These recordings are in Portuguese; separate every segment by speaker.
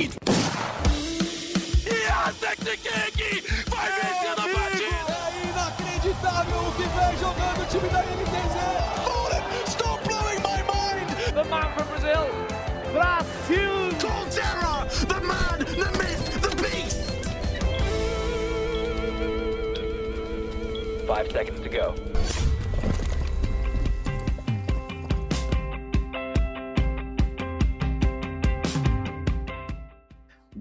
Speaker 1: Wade! Kiki! Vai vencer a partida!
Speaker 2: É inacreditável o que vem jogando o time da NTZ!
Speaker 1: Fallen, stop blowing my mind!
Speaker 3: The man from Brazil, Brasil!
Speaker 1: Colterra, the man, the myth, the beast!
Speaker 4: Five seconds to go.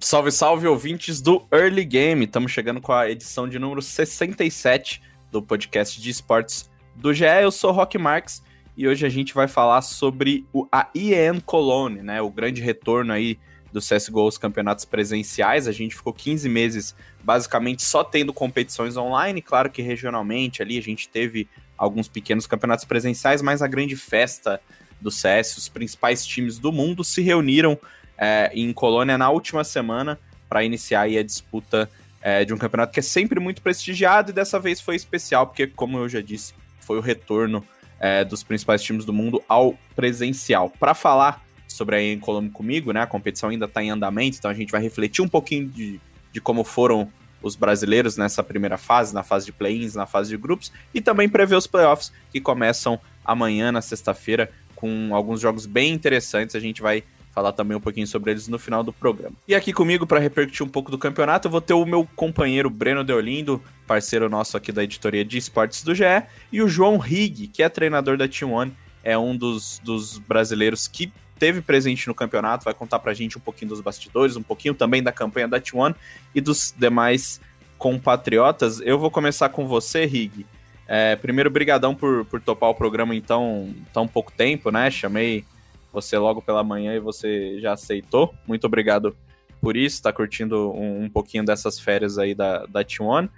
Speaker 5: Salve, salve, ouvintes do Early Game. Estamos chegando com a edição de número 67 do podcast de esportes do GE. Eu sou Rock Marx e hoje a gente vai falar sobre o, a IEN Cologne, né? O grande retorno aí do CSGO aos campeonatos presenciais. A gente ficou 15 meses basicamente só tendo competições online, claro que regionalmente ali a gente teve alguns pequenos campeonatos presenciais, mas a grande festa do CS, os principais times do mundo se reuniram é, em Colônia na última semana para iniciar a disputa é, de um campeonato que é sempre muito prestigiado e dessa vez foi especial, porque, como eu já disse, foi o retorno é, dos principais times do mundo ao presencial. Para falar sobre a em Colônia comigo, né, a competição ainda está em andamento, então a gente vai refletir um pouquinho de, de como foram os brasileiros nessa primeira fase, na fase de play-ins, na fase de grupos, e também prever os playoffs que começam amanhã, na sexta-feira, com alguns jogos bem interessantes. A gente vai falar também um pouquinho sobre eles no final do programa. E aqui comigo, para repercutir um pouco do campeonato, eu vou ter o meu companheiro Breno Deolindo, parceiro nosso aqui da editoria de esportes do GE, e o João Rig, que é treinador da Team One, é um dos, dos brasileiros que teve presente no campeonato, vai contar pra gente um pouquinho dos bastidores, um pouquinho também da campanha da T1 e dos demais compatriotas. Eu vou começar com você, Rig. É, primeiro, brigadão por, por topar o programa em tão, tão pouco tempo, né? Chamei você logo pela manhã e você já aceitou. Muito obrigado por isso, tá curtindo um, um pouquinho dessas férias aí da, da T1.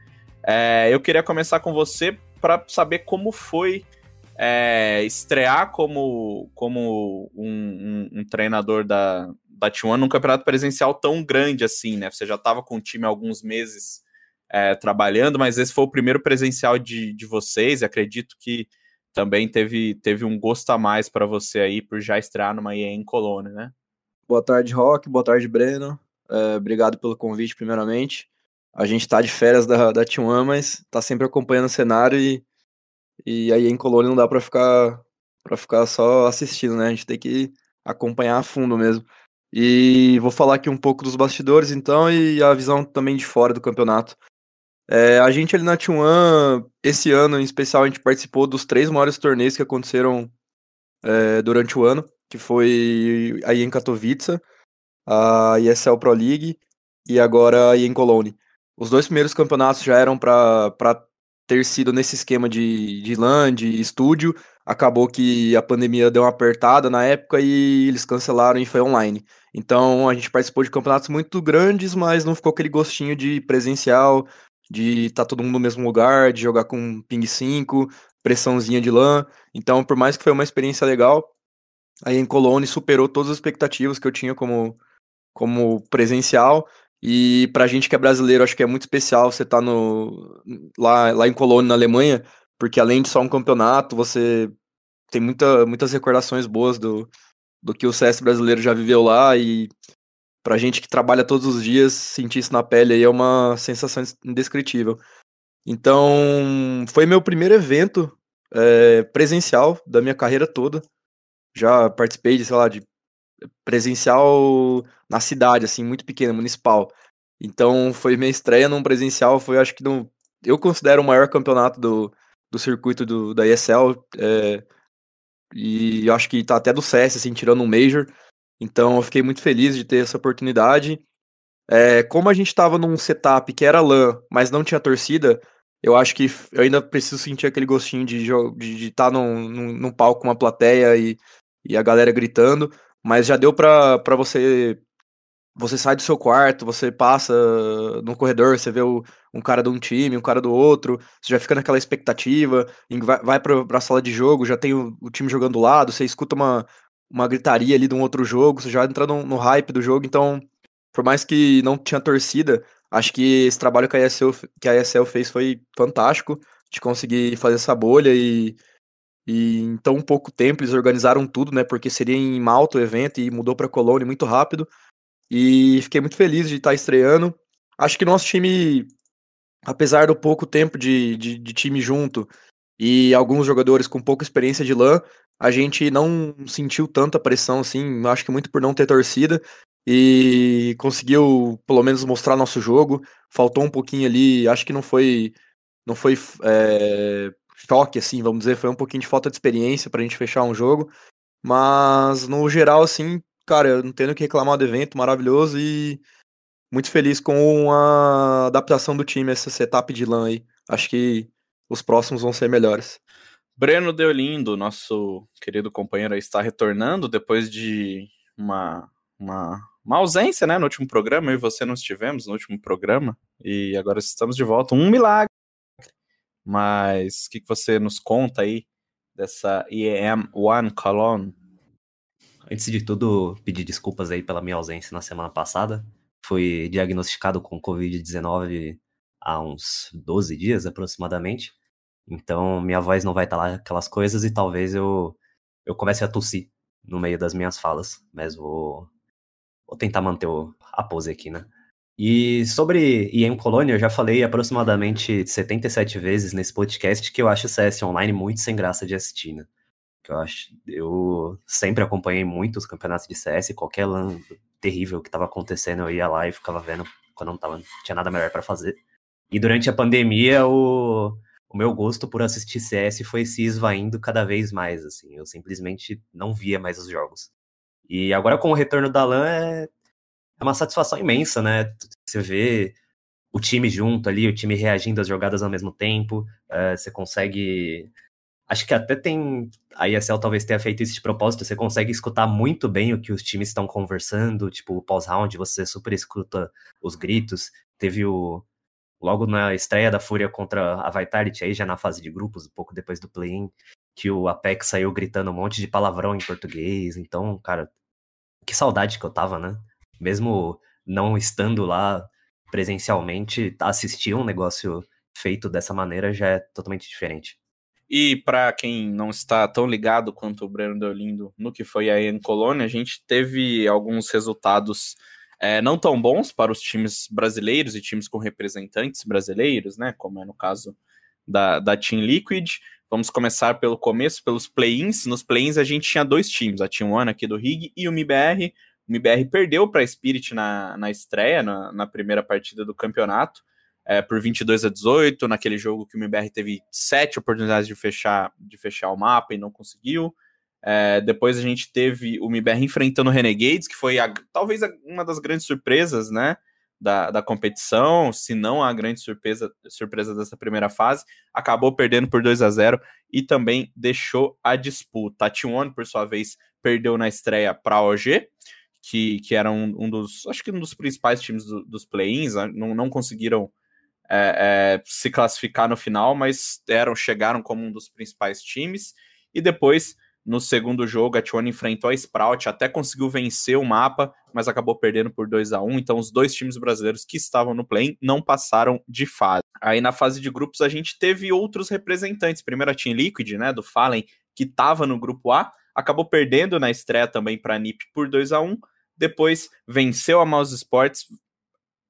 Speaker 5: É, eu queria começar com você para saber como foi é, estrear como, como um, um, um, treinador da, da T1 num campeonato presencial tão grande assim, né? Você já estava com o time há alguns meses é, trabalhando, mas esse foi o primeiro presencial de, de vocês, acredito que também teve, teve um gosto a mais para você aí por já estrear numa EA em Colônia, né?
Speaker 6: Boa tarde, Rock. Boa tarde, Breno. É, obrigado pelo convite, primeiramente. A gente está de férias da, da T1, mas está sempre acompanhando o cenário e, e aí em Colônia não dá para ficar para ficar só assistindo, né? A gente tem que acompanhar a fundo mesmo. E vou falar aqui um pouco dos bastidores, então, e a visão também de fora do campeonato. É, a gente ali na T1, esse ano em especial, a gente participou dos três maiores torneios que aconteceram é, durante o ano, que foi aí em Katowice, a ESL Pro League e agora aí em Cologne. Os dois primeiros campeonatos já eram para ter sido nesse esquema de, de LAN, de estúdio, acabou que a pandemia deu uma apertada na época e eles cancelaram e foi online. Então a gente participou de campeonatos muito grandes, mas não ficou aquele gostinho de presencial, de estar tá todo mundo no mesmo lugar, de jogar com ping 5, pressãozinha de LAN. Então, por mais que foi uma experiência legal, aí em Colônia superou todas as expectativas que eu tinha como, como presencial. E pra gente que é brasileiro, acho que é muito especial você estar tá no, lá, lá em Colônia, na Alemanha, porque além de só um campeonato, você tem muita, muitas recordações boas do, do que o CS brasileiro já viveu lá e pra gente que trabalha todos os dias, sentir isso na pele aí é uma sensação indescritível. Então, foi meu primeiro evento é, presencial da minha carreira toda. Já participei de, sei lá, de presencial na cidade, assim, muito pequena, municipal. Então, foi minha estreia num presencial, foi acho que no, eu considero o maior campeonato do, do circuito do, da ESL. É, e acho que tá até do CS, assim, tirando um Major. Então eu fiquei muito feliz de ter essa oportunidade. É, como a gente estava num setup que era LAN, mas não tinha torcida, eu acho que eu ainda preciso sentir aquele gostinho de estar de, de tá num, num, num, palco com uma plateia e, e a galera gritando, mas já deu para você. Você sai do seu quarto, você passa no corredor, você vê o, um cara de um time, um cara do outro, você já fica naquela expectativa, vai, vai para a sala de jogo, já tem o, o time jogando do lado, você escuta uma, uma gritaria ali de um outro jogo, você já entra no, no, hype do jogo, então, por mais que não tinha torcida, acho que esse trabalho que a ESL, que a ESL fez foi fantástico, de conseguir fazer essa bolha e, e em tão pouco tempo eles organizaram tudo, né, porque seria em Malta o evento e mudou para Colônia muito rápido, E fiquei muito feliz de estar estreando. Acho que nosso time, apesar do pouco tempo de, de, de time junto e alguns jogadores com pouca experiência de LAN, a gente não sentiu tanta pressão assim, acho que muito por não ter torcida e conseguiu pelo menos mostrar nosso jogo. Faltou um pouquinho ali, acho que não foi não foi é, choque assim, vamos dizer, foi um pouquinho de falta de experiência pra gente fechar um jogo, mas no geral assim, cara, eu não tenho o que reclamar do evento, maravilhoso e muito feliz com a adaptação do time essa setup de LAN aí. Acho que os próximos vão ser melhores.
Speaker 5: Breno Deolindo, nosso querido companheiro, está retornando depois de uma, uma, uma ausência, né, no último programa. Eu e você não estivemos no último programa e agora estamos de volta. Um milagre. Mas o que, que você nos conta aí dessa IEM One Cologne?
Speaker 4: Antes de tudo, pedir desculpas aí pela minha ausência na semana passada. Fui diagnosticado com Covid-19 há uns 12 dias aproximadamente. Então, minha voz não vai estar lá aquelas coisas e talvez eu, eu comece a tossir no meio das minhas falas, mas vou, vou tentar manter o, a pose aqui, né? E sobre IEM Colônia, eu já falei aproximadamente 77 vezes nesse podcast que eu acho o CS Online muito sem graça de assistir, né? Que eu, acho, eu sempre acompanhei muito os campeonatos de CS, qualquer LAN terrível que estava acontecendo, eu ia lá e ficava vendo quando não, tava, tinha nada melhor para fazer. E durante a pandemia, o, o meu gosto por assistir CS foi se esvaindo cada vez mais, assim. Eu simplesmente não via mais os jogos. E agora com o retorno da LAN é, é uma satisfação imensa, né? Você vê o time junto ali, o time reagindo às jogadas ao mesmo tempo, é, você consegue... Acho que até tem... A ESL talvez tenha feito isso de propósito, você consegue escutar muito bem o que os times estão conversando, tipo, pós-round, você super escuta os gritos. Teve o, logo na estreia da Fúria contra a Vitality, aí já na fase de grupos, um pouco depois do play-in, que o Apex saiu gritando um monte de palavrão em português. Então, cara, que saudade que eu tava, né? Mesmo não estando lá presencialmente, assistir um negócio feito dessa maneira já é totalmente diferente.
Speaker 5: E para quem não está tão ligado quanto o Breno Deolindo no que foi a em Colônia, a gente teve alguns resultados é, não tão bons para os times brasileiros e times com representantes brasileiros, né? Como é no caso da, da Team Liquid. Vamos começar pelo começo, pelos play-ins. Nos play-ins a gente tinha dois times, a Team One aqui do Rig e o MIBR. O MIBR perdeu para a Spirit na, na estreia, na, na primeira partida do campeonato, é, por 22 a 18, naquele jogo que o MIBR teve sete oportunidades de fechar, de fechar o mapa e não conseguiu. É, depois a gente teve o MIBR enfrentando o Renegades, que foi a, talvez a, uma das grandes surpresas, né? Da, da competição, se não a grande surpresa, surpresa dessa primeira fase, acabou perdendo por 2 a 0 e também deixou a disputa. A T1, por sua vez, perdeu na estreia para a OG, que, que era um, um, dos, acho que um dos principais times do, dos play-ins, né, não, não conseguiram é, é, se classificar no final, mas eram, chegaram como um dos principais times, e depois no segundo jogo, a T1 enfrentou a Sprout, até conseguiu vencer o mapa, mas acabou perdendo por 2 a 1 Então, os dois times brasileiros que estavam no play não passaram de fase. Aí, na fase de grupos, a gente teve outros representantes. Primeiro, a Team Liquid, né, do Fallen, que estava no grupo A, acabou perdendo na estreia também para a NiP por 2 a 1 Depois, venceu a Mouse Sports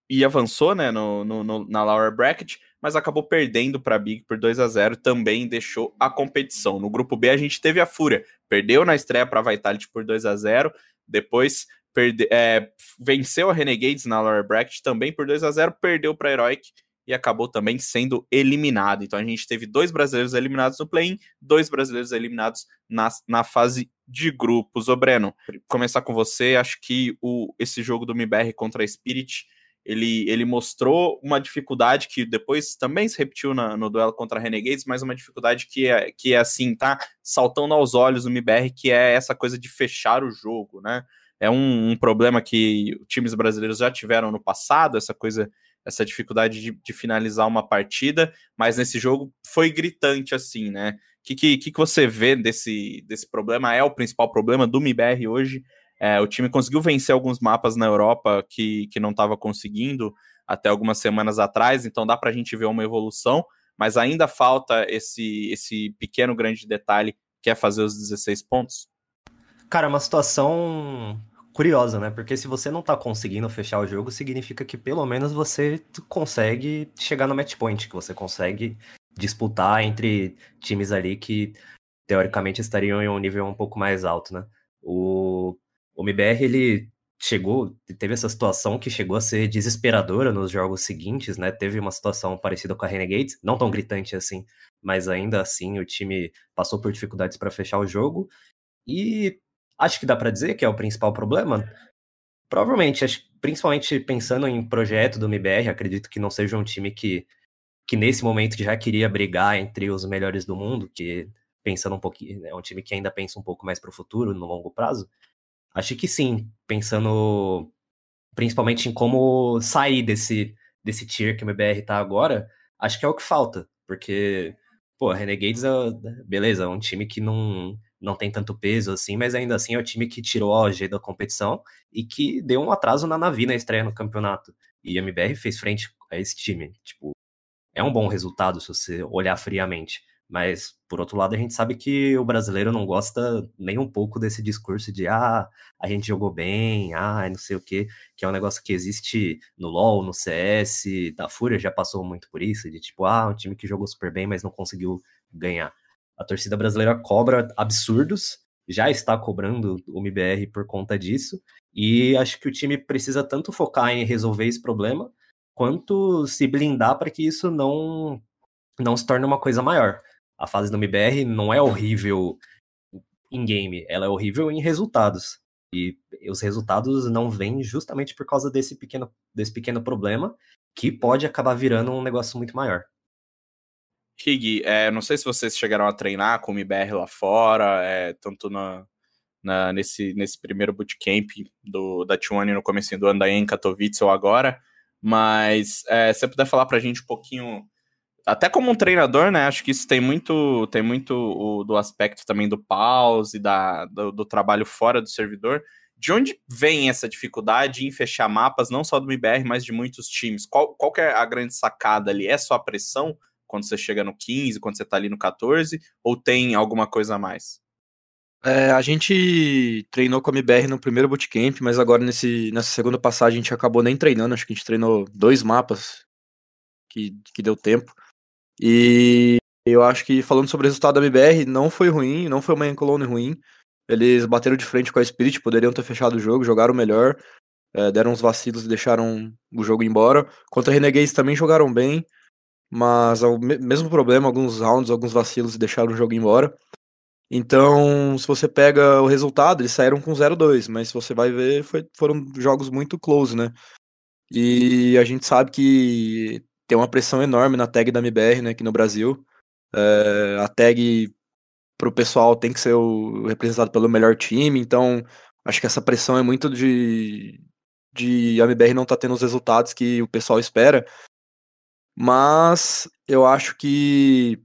Speaker 5: e avançou né, no, no, no na lower bracket mas acabou perdendo para a Big por 2 a 0 também deixou a competição. No grupo B a gente teve a Fúria, perdeu na estreia para a Vitality por 2 a 0 depois perde, é, venceu a Renegades na lower bracket também por 2 a 0 perdeu para a Heroic e acabou também sendo eliminado. Então a gente teve dois brasileiros eliminados no play-in, dois brasileiros eliminados na, na fase de grupos. Ô Breno, começar com você, acho que o, esse jogo do MBR contra a Spirit ele, ele mostrou uma dificuldade que depois também se repetiu na, no duelo contra a Renegades, mas uma dificuldade que é, que é assim, tá saltando aos olhos no MBR, que é essa coisa de fechar o jogo, né? É um, um problema que times brasileiros já tiveram no passado, essa coisa, essa dificuldade de, de finalizar uma partida, mas nesse jogo foi gritante assim, né? O que, que, que você vê desse, desse problema? É o principal problema do MBR hoje? É, o time conseguiu vencer alguns mapas na Europa que, que não estava conseguindo até algumas semanas atrás, então dá para a gente ver uma evolução, mas ainda falta esse, esse pequeno grande detalhe que é fazer os 16 pontos.
Speaker 4: Cara, é uma situação curiosa, né? Porque se você não tá conseguindo fechar o jogo, significa que pelo menos você consegue chegar no match point, que você consegue disputar entre times ali que teoricamente estariam em um nível um pouco mais alto, né? O, o MBR, ele chegou, teve essa situação que chegou a ser desesperadora nos jogos seguintes, né? Teve uma situação parecida com a Renegades, não tão gritante assim, mas ainda assim o time passou por dificuldades para fechar o jogo. E acho que dá para dizer que é o principal problema. Provavelmente, principalmente pensando em projeto do MBR, acredito que não seja um time que, que nesse momento já queria brigar entre os melhores do mundo, que pensando um pouquinho, é um time que ainda pensa um pouco mais para o futuro, no longo prazo. Acho que sim, pensando principalmente em como sair desse, desse tier que o MBR tá agora, acho que é o que falta, porque, pô, Renegades, é, beleza, é um time que não, não tem tanto peso assim, mas ainda assim é o time que tirou a OG da competição e que deu um atraso na Navi na estreia no campeonato. E a MBR fez frente a esse time. Tipo, é um bom resultado se você olhar friamente. Mas, por outro lado, a gente sabe que o brasileiro não gosta nem um pouco desse discurso de ah, a gente jogou bem, ah, não sei o quê, que é um negócio que existe no LoL, no CS, da Fúria já passou muito por isso, de tipo, ah, um time que jogou super bem, mas não conseguiu ganhar. A torcida brasileira cobra absurdos, já está cobrando o MBR por conta disso, e acho que o time precisa tanto focar em resolver esse problema, quanto se blindar para que isso não, não se torne uma coisa maior a fase do MBR não é horrível em game, ela é horrível em resultados. E os resultados não vêm justamente por causa desse pequeno, desse pequeno problema, que pode acabar virando um negócio muito maior.
Speaker 5: Rig, é, não sei se vocês chegaram a treinar com o MBR lá fora, é, tanto na, na, nesse, nesse primeiro bootcamp do, da T1 no começo do ano, aí em Katowice ou agora, mas é, se você puder falar pra gente um pouquinho até como um treinador, né? Acho que isso tem muito, tem muito o, do aspecto também do pause, da, do, do, trabalho fora do servidor. De onde vem essa dificuldade em fechar mapas, não só do MBR, mas de muitos times? Qual, qual é a grande sacada ali? É só a pressão quando você chega no 15, quando você tá ali no 14, ou tem alguma coisa a mais?
Speaker 6: É, a gente treinou com a MBR no primeiro bootcamp, mas agora nesse, nessa segunda passagem a gente acabou nem treinando, acho que a gente treinou dois mapas que, que deu tempo. E eu acho que falando sobre o resultado da MBR, não foi ruim, não foi uma Encolone ruim. Eles bateram de frente com a Spirit, poderiam ter fechado o jogo, jogaram melhor, é, deram uns vacilos e deixaram o jogo embora. Contra Renegades também jogaram bem, mas o mesmo problema, alguns rounds, alguns vacilos e deixaram o jogo embora. Então, se você pega o resultado, eles saíram com 0-2, mas se você vai ver, foi, foram jogos muito close, né? E a gente sabe que tem uma pressão enorme na tag da MBR, né, aqui no Brasil. É, a tag pro pessoal tem que ser o, representado pelo melhor time, então acho que essa pressão é muito de, de a MBR não tá tendo os resultados que o pessoal espera. Mas eu acho que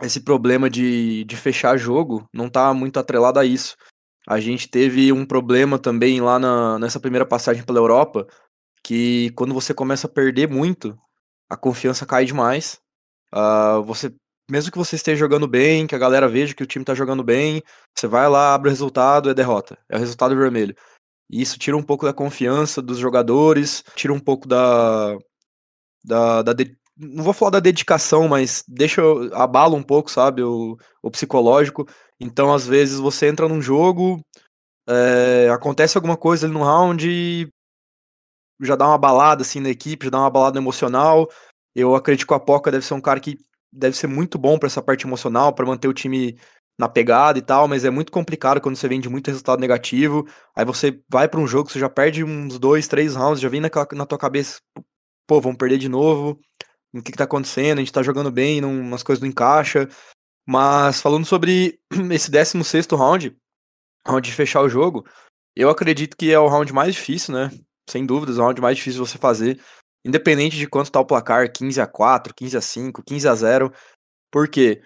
Speaker 6: esse problema de, de fechar jogo não tá muito atrelado a isso. A gente teve um problema também lá na, nessa primeira passagem pela Europa, que quando você começa a perder muito, a confiança cai demais. Uh, você, mesmo que você esteja jogando bem, que a galera veja que o time tá jogando bem, você vai lá, abre o resultado, é derrota. É o resultado vermelho. E isso tira um pouco da confiança dos jogadores, tira um pouco da. da, da de... não vou falar da dedicação, mas deixa. abala um pouco, sabe? O, o psicológico. Então, às vezes, você entra num jogo, é, acontece alguma coisa ali no round e já dá uma balada assim na equipe, já dá uma balada emocional. Eu acredito que o Apoca deve ser um cara que deve ser muito bom para essa parte emocional, para manter o time na pegada e tal, mas é muito complicado quando você vem de muito resultado negativo. Aí você vai para um jogo, você já perde uns dois, três rounds, já vem naquela, na tua cabeça, pô, vamos perder de novo. O que, que tá acontecendo? A gente tá jogando bem, não, umas coisas não encaixam. Mas falando sobre esse 16 round, round de fechar o jogo, eu acredito que é o round mais difícil, né? Sem dúvidas, é o mais difícil você fazer, independente de quanto tá o placar, 15 a 4, 15 a 5, 15 a 0, porque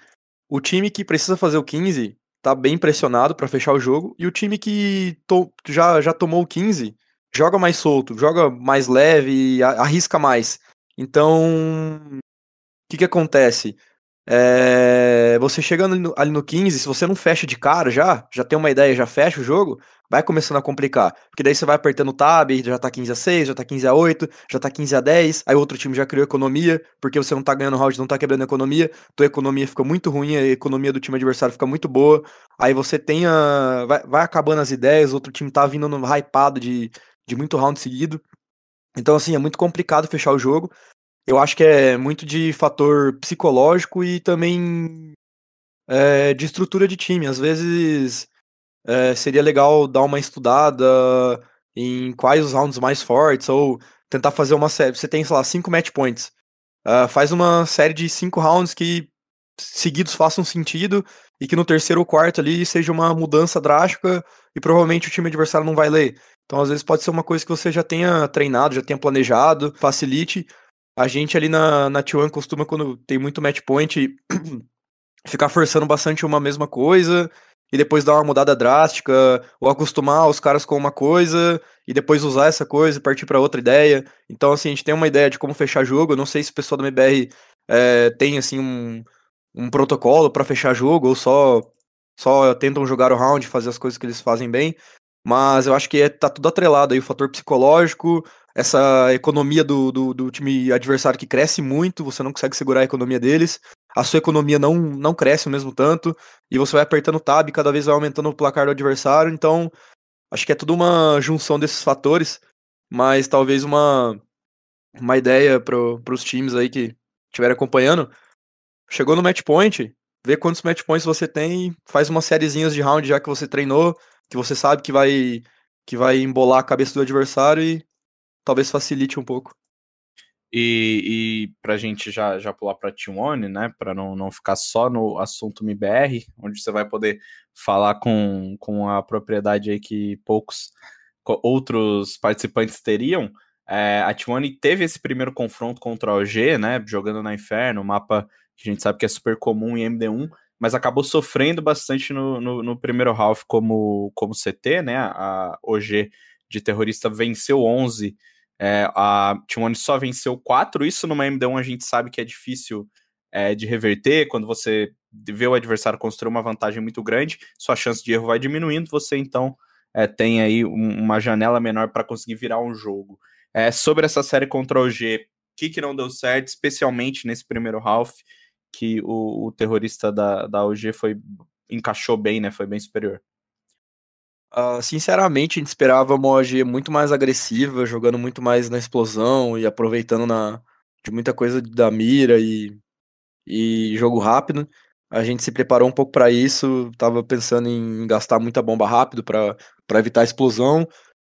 Speaker 6: o time que precisa fazer o 15 tá bem pressionado para fechar o jogo e o time que to já, já tomou o 15 joga mais solto, joga mais leve, arrisca mais. Então, o que que acontece? É, você chegando ali no, ali no 15, se você não fecha de cara já, já tem uma ideia, já fecha o jogo, vai começando a complicar. Porque daí você vai apertando o tab, já tá 15 a 6, já tá 15 a 8, já tá 15 a 10, aí outro time já criou economia, porque você não tá ganhando round, não tá quebrando a economia, tua economia fica muito ruim, a economia do time adversário fica muito boa, aí você tem a... vai, vai acabando as ideias, outro time tá vindo no hypado de, de muito round seguido. Então, assim, é muito complicado fechar o jogo. Eu acho que é muito de fator psicológico e também é, de estrutura de time. Às vezes é, seria legal dar uma estudada em quais os rounds mais fortes, ou tentar fazer uma série. Você tem, sei lá, cinco match points. Uh, faz uma série de cinco rounds que seguidos façam sentido e que no terceiro ou quarto ali seja uma mudança drástica e provavelmente o time adversário não vai ler. Então, às vezes, pode ser uma coisa que você já tenha treinado, já tenha planejado, facilite. A gente ali na, na T1 costuma, quando tem muito match point, ficar forçando bastante uma mesma coisa e depois dar uma mudada drástica, ou acostumar os caras com uma coisa e depois usar essa coisa e partir para outra ideia. Então, assim, a gente tem uma ideia de como fechar jogo. Eu não sei se o pessoal da MBR é, tem, assim, um, um protocolo para fechar jogo ou só, só tentam jogar o round, fazer as coisas que eles fazem bem. Mas eu acho que é, tá tudo atrelado aí, o fator psicológico, essa economia do, do, do, time adversário que cresce muito, você não consegue segurar a economia deles, a sua economia não, não cresce o mesmo tanto, e você vai apertando o tab, cada vez vai aumentando o placar do adversário, então acho que é tudo uma junção desses fatores, mas talvez uma, uma ideia para os times aí que estiverem acompanhando, chegou no match point, vê quantos match points você tem, faz umas sériezinhas de round já que você treinou, que você sabe que vai que vai embolar a cabeça do adversário e talvez facilite um pouco.
Speaker 5: E, e para a gente já, já pular para T1, né, para não, não ficar só no assunto MBR, onde você vai poder falar com, com a propriedade aí que poucos outros participantes teriam, é, a T1 teve esse primeiro confronto contra a OG, né, jogando na Inferno, mapa que a gente sabe que é super comum em MD1, mas acabou sofrendo bastante no, no, no, primeiro half como, como CT, né? A OG de terrorista venceu 11, é, a T1 só venceu 4. Isso numa MD1 a gente sabe que é difícil é, de reverter. Quando você vê o adversário construir uma vantagem muito grande, sua chance de erro vai diminuindo. Você então é, tem aí um, uma janela menor para conseguir virar um jogo. É, sobre essa série contra a OG, o que, que não deu certo, especialmente nesse primeiro half? que o, o terrorista da, da OG foi encaixou bem, né? Foi bem superior.
Speaker 6: Uh, sinceramente, a gente esperava uma OG muito mais agressiva, jogando muito mais na explosão e aproveitando na, de muita coisa da mira e, e jogo rápido. A gente se preparou um pouco para isso, tava pensando em gastar muita bomba rápido para evitar a explosão.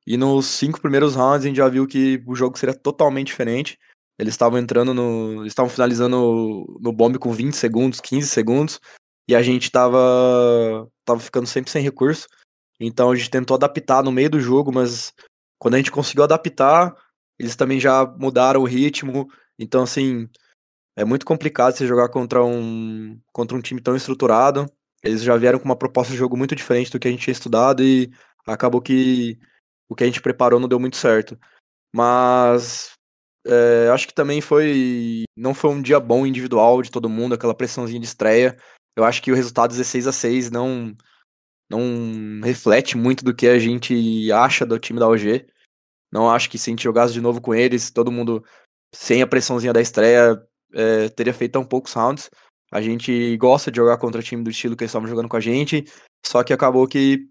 Speaker 6: E nos cinco primeiros rounds a gente já viu que o jogo seria totalmente diferente. Eles estavam entrando no. estavam finalizando no bombe com 20 segundos, 15 segundos. E a gente tava. tava ficando sempre sem recurso. Então a gente tentou adaptar no meio do jogo, mas quando a gente conseguiu adaptar, eles também já mudaram o ritmo. Então, assim, é muito complicado você jogar contra um, contra um time tão estruturado. Eles já vieram com uma proposta de jogo muito diferente do que a gente tinha estudado e acabou que o que a gente preparou não deu muito certo. Mas é, acho que também foi. Não foi um dia bom individual de todo mundo, aquela pressãozinha de estreia. Eu acho que o resultado 16 a 6 não, não reflete muito do que a gente acha do time da OG. Não acho que se a gente jogasse de novo com eles, todo mundo sem a pressãozinha da estreia é, teria feito tão poucos rounds. A gente gosta de jogar contra time do estilo que eles estavam jogando com a gente, só que acabou que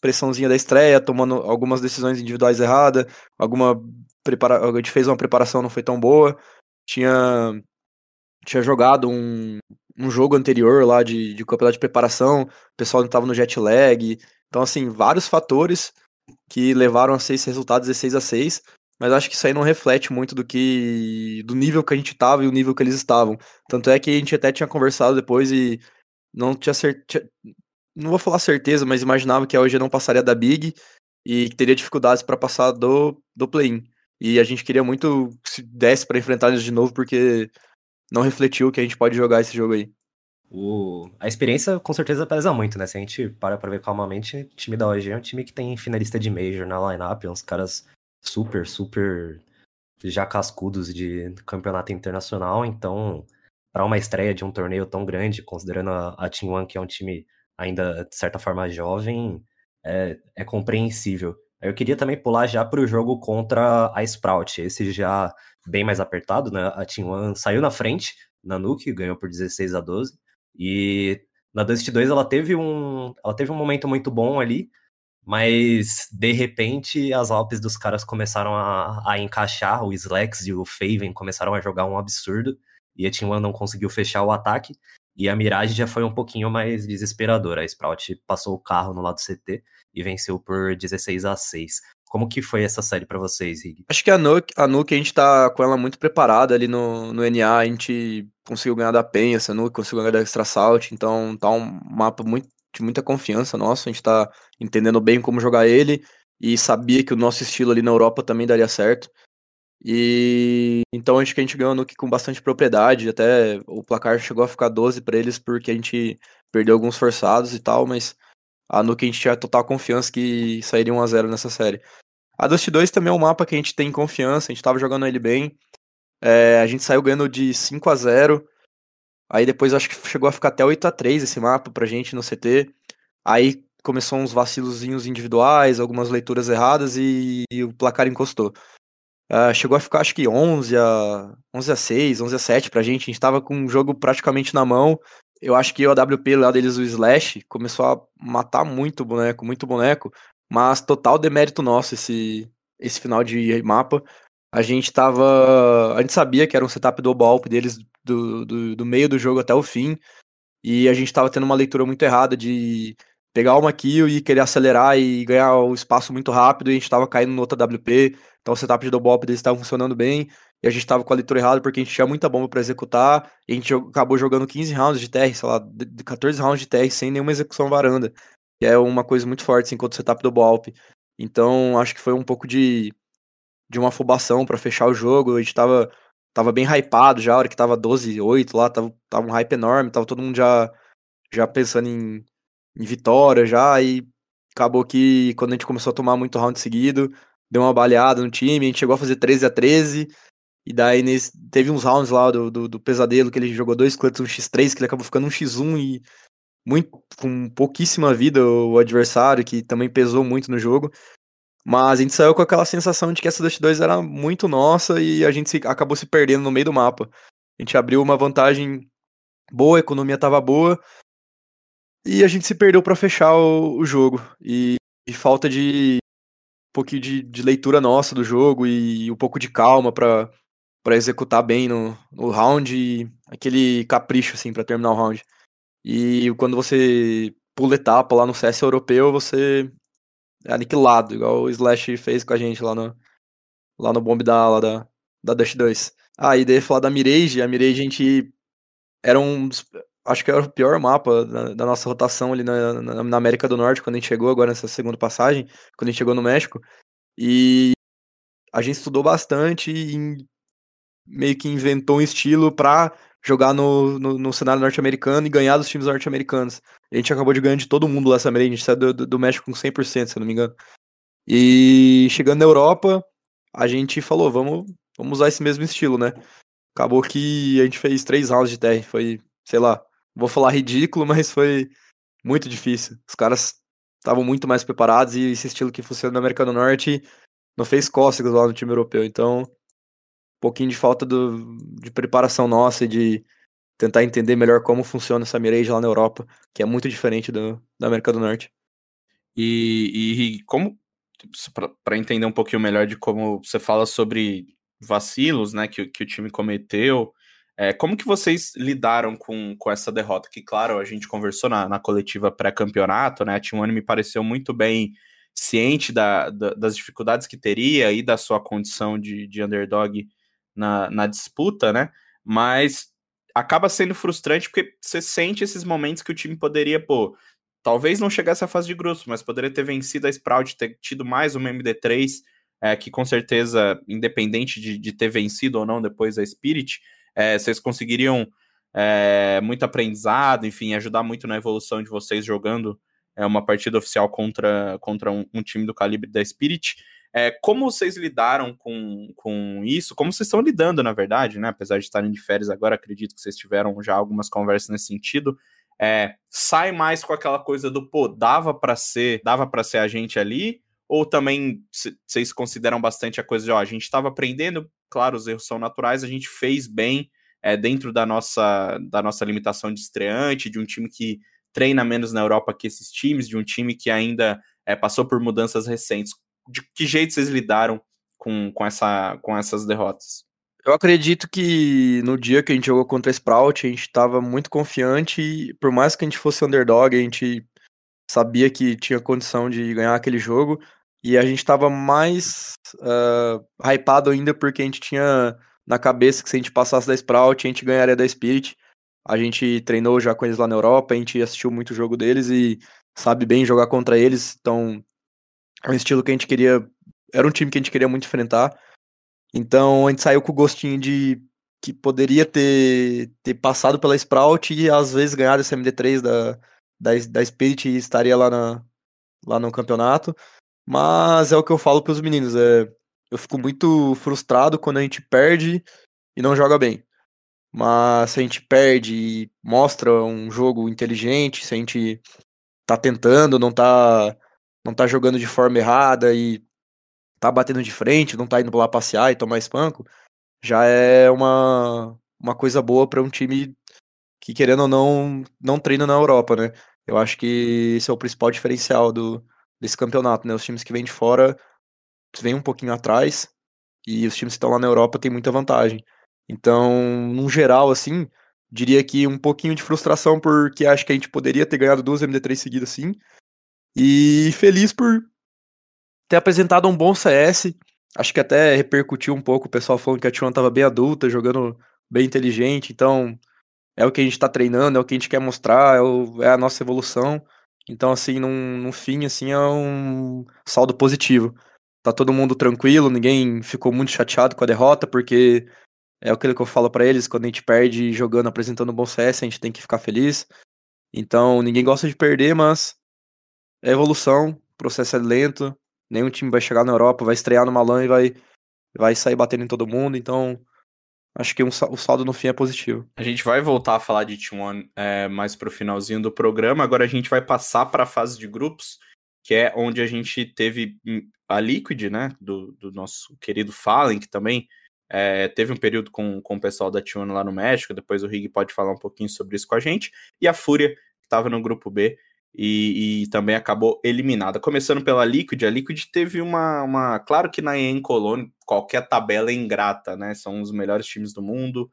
Speaker 6: pressãozinha da estreia, tomando algumas decisões individuais erradas, alguma prepara... a gente fez uma preparação não foi tão boa, tinha tinha jogado um, um jogo anterior lá de, de campeonato de preparação, o pessoal não estava no jet lag, então assim, vários fatores que levaram a ser esse resultado 16 a 6, mas acho que isso aí não reflete muito do que do nível que a gente estava e o nível que eles estavam. Tanto é que a gente até tinha conversado depois e não tinha certeza, não vou falar certeza, mas imaginava que a OG não passaria da Big e que teria dificuldades para passar do, do play-in. E a gente queria muito que se desse para enfrentar eles de novo, porque não refletiu que a gente pode jogar esse jogo aí.
Speaker 4: O... A experiência com certeza pesa muito, né? Se a gente para pra ver calmamente, o time da OG é um time que tem finalista de Major na lineup, uns caras super, super já cascudos de campeonato internacional, então para uma estreia de um torneio tão grande, considerando a, Team One, que é um time ainda, de certa forma, jovem, é, é compreensível. Eu queria também pular já para o jogo contra a Sprout, esse já bem mais apertado, né? A Team One saiu na frente na Nuke, ganhou por 16 a 12, e na Dust 2 ela teve um, ela teve um momento muito bom ali, mas de repente as Alpes dos caras começaram a, a encaixar, o Slex e o Faven começaram a jogar um absurdo, e a Team One não conseguiu fechar o ataque, e a Mirage já foi um pouquinho mais desesperadora. A Sprout passou o carro no lado CT e venceu por 16 a 6. Como que foi essa série para vocês, Rig?
Speaker 6: Acho que a Nuke, a Nuke a gente tá com ela muito preparada ali no, no NA, a gente conseguiu ganhar da Penha, essa Nuke conseguiu ganhar da Extra Salt, então tá um mapa muito, de muita confiança nossa, a gente tá entendendo bem como jogar ele e sabia que o nosso estilo ali na Europa também daria certo. E então acho que a gente ganhou a Nuke com bastante propriedade, até o placar chegou a ficar 12 para eles porque a gente perdeu alguns forçados e tal, mas a Nuke a gente tinha total confiança que sairia 1 a 0 nessa série. A Dust 2 também é um mapa que a gente tem confiança, a gente tava jogando ele bem. É, a gente saiu ganhando de 5 a 0 Aí depois acho que chegou a ficar até 8 a 3 esse mapa pra gente no CT. Aí começou uns vacilozinhos individuais, algumas leituras erradas e, e o placar encostou. Uh, chegou a ficar acho que 11 a, 11 a 6, 11 a 7 pra gente. A gente tava com o jogo praticamente na mão. Eu acho que o AWP lá deles, o Slash, começou a matar muito boneco, muito boneco. Mas total demérito nosso esse, esse final de mapa. A gente tava. A gente sabia que era um setup do Balp deles do, do, do meio do jogo até o fim. E a gente tava tendo uma leitura muito errada de pegar uma kill e querer acelerar e ganhar o espaço muito rápido, e a gente tava caindo no outra WP, então o setup de double up deles estava funcionando bem, a gente tava com a leitura errada porque a gente tinha muita bomba para executar, e a gente acabou jogando 15 rounds de TR, sei lá, 14 rounds de TR sem nenhuma execução varanda, que é uma coisa muito forte, assim, contra o setup do up. Então, acho que foi um pouco de, de uma afobação para fechar o jogo, a gente tava, tava bem hypado já, a hora que tava 12-8 lá, tava, tava um hype enorme, tava todo mundo já, já pensando em em vitória já, e acabou que quando a gente começou a tomar muito round seguido, deu uma baleada no time, a gente chegou a fazer 13 a 13 e daí nesse, teve uns rounds lá do, do, do, pesadelo que ele jogou dois clutches, um x3, que ele acabou ficando um x1 e muito, com pouquíssima vida o adversário, que também pesou muito no jogo. Mas a gente saiu com aquela sensação de que essa Dust 2 era muito nossa e a gente se, acabou se perdendo no meio do mapa. A gente abriu uma vantagem boa, a economia tava boa, e a gente se perdeu para fechar o, o jogo. E, e, falta de um pouquinho de, de, leitura nossa do jogo e um pouco de calma para para executar bem no, no round aquele capricho assim para terminar o round. E quando você pula etapa lá no CS europeu, você é aniquilado, igual o Slash fez com a gente lá no lá no bomb da lá da da Dash 2. Ah, e daí falar da Mirage, a Mirage a gente era um acho que era o pior mapa da, da nossa rotação ali na, na, na, América do Norte, quando a gente chegou agora nessa segunda passagem, quando a gente chegou no México. E a gente estudou bastante e meio que inventou um estilo para jogar no, no, no cenário norte-americano e ganhar dos times norte-americanos. A gente acabou de ganhar de todo mundo lá essa América, a gente saiu do, do, do México com 100%, se eu não me engano. E chegando na Europa, a gente falou, vamos, vamos usar esse mesmo estilo, né? Acabou que a gente fez três rounds de TR, foi, sei lá, vou falar ridículo, mas foi muito difícil. Os caras estavam muito mais preparados e esse estilo que funciona na América do Norte não fez cócegas lá no time europeu. Então, um pouquinho de falta do, de preparação nossa e de tentar entender melhor como funciona essa Mirage lá na Europa, que é muito diferente do, da América do Norte.
Speaker 5: E, e como, para entender um pouquinho melhor de como você fala sobre vacilos né, que, que o time cometeu, é, como que vocês lidaram com, com essa derrota? Que, claro, a gente conversou na, na coletiva pré-campeonato, né? A me pareceu muito bem ciente da, da, das dificuldades que teria e da sua condição de, de underdog na, na disputa, né? Mas acaba sendo frustrante porque você sente esses momentos que o time poderia, pô, talvez não chegasse à fase de grupos, mas poderia ter vencido a Sprout, ter tido mais uma MD3, é, que com certeza, independente de, de ter vencido ou não depois a Spirit, é, vocês conseguiriam é, muito aprendizado, enfim, ajudar muito na evolução de vocês jogando é, uma partida oficial contra, contra um, um time do calibre da Spirit. É, como vocês lidaram com, com isso? Como vocês estão lidando, na verdade, né? Apesar de estarem de férias agora, acredito que vocês tiveram já algumas conversas nesse sentido. É, sai mais com aquela coisa do pô, dava para ser, dava para ser a gente ali, ou também vocês consideram bastante a coisa de ó, a gente estava aprendendo, claro, os erros são naturais, a gente fez bem é, dentro da nossa, da nossa limitação de estreante, de um time que treina menos na Europa que esses times, de um time que ainda é, passou por mudanças recentes. De que jeito vocês lidaram com, com, essa, com essas derrotas?
Speaker 6: Eu acredito que no dia que a gente jogou contra a Sprout, a gente estava muito confiante e por mais que a gente fosse underdog, a gente sabia que tinha condição de ganhar aquele jogo e a gente estava mais uh, hypado ainda porque a gente tinha na cabeça que se a gente passasse da Sprout, a gente ganharia da Spirit. A gente treinou já com eles lá na Europa, a gente assistiu muito o jogo deles e sabe bem jogar contra eles, então é um estilo que a gente queria, era um time que a gente queria muito enfrentar. Então a gente saiu com o gostinho de que poderia ter, ter passado pela Sprout e às vezes ganhado esse MD3 da, da, da Spirit e estaria lá, na, lá no campeonato. Mas é o que eu falo para os meninos, é, eu fico muito frustrado quando a gente perde e não joga bem. Mas se a gente perde e mostra um jogo inteligente, se a gente tá tentando, não tá, não tá jogando de forma errada e tá batendo de frente, não tá indo lá passear e tomar espanco, já é uma, uma coisa boa para um time que, querendo ou não, não treina na Europa, né? Eu acho que esse é o principal diferencial do, desse campeonato, né? Os times que vêm de fora vêm um pouquinho atrás e os times que estão lá na Europa têm muita vantagem. Então, no geral, assim, diria que um pouquinho de frustração porque acho que a gente poderia ter ganhado duas MD3 seguidas, sim. E feliz por ter apresentado um bom CS. Acho que até repercutiu um pouco o pessoal falando que a T1 tava bem adulta, jogando bem inteligente. Então, é o que a gente tá treinando, é o que a gente quer mostrar, é, o, é a nossa evolução. Então, assim, num, no fim, assim, é um saldo positivo. Tá todo mundo tranquilo, ninguém ficou muito chateado com a derrota, porque é aquilo que eu falo para eles, quando a gente perde jogando, apresentando um bom CS, a gente tem que ficar feliz. Então, ninguém gosta de perder, mas é evolução, o processo é lento, Nenhum time vai chegar na Europa, vai estrear numa LAN e vai, vai sair batendo em todo mundo. Então, acho que um, o saldo no fim é positivo.
Speaker 5: A gente vai voltar a falar de T1 é, mais pro finalzinho do programa. Agora a gente vai passar para a fase de grupos, que é onde a gente teve hum, a Liquid, né? Do, do nosso querido Fallen, que também é, teve um período com, com o pessoal da T1 lá no México. Depois o Rig pode falar um pouquinho sobre isso com a gente. E a Fúria, que estava no grupo B e, e, também acabou eliminada. Começando pela Liquid, a Liquid teve uma. uma claro que na EN Cologne qualquer tabela é ingrata, né? São os melhores times do mundo,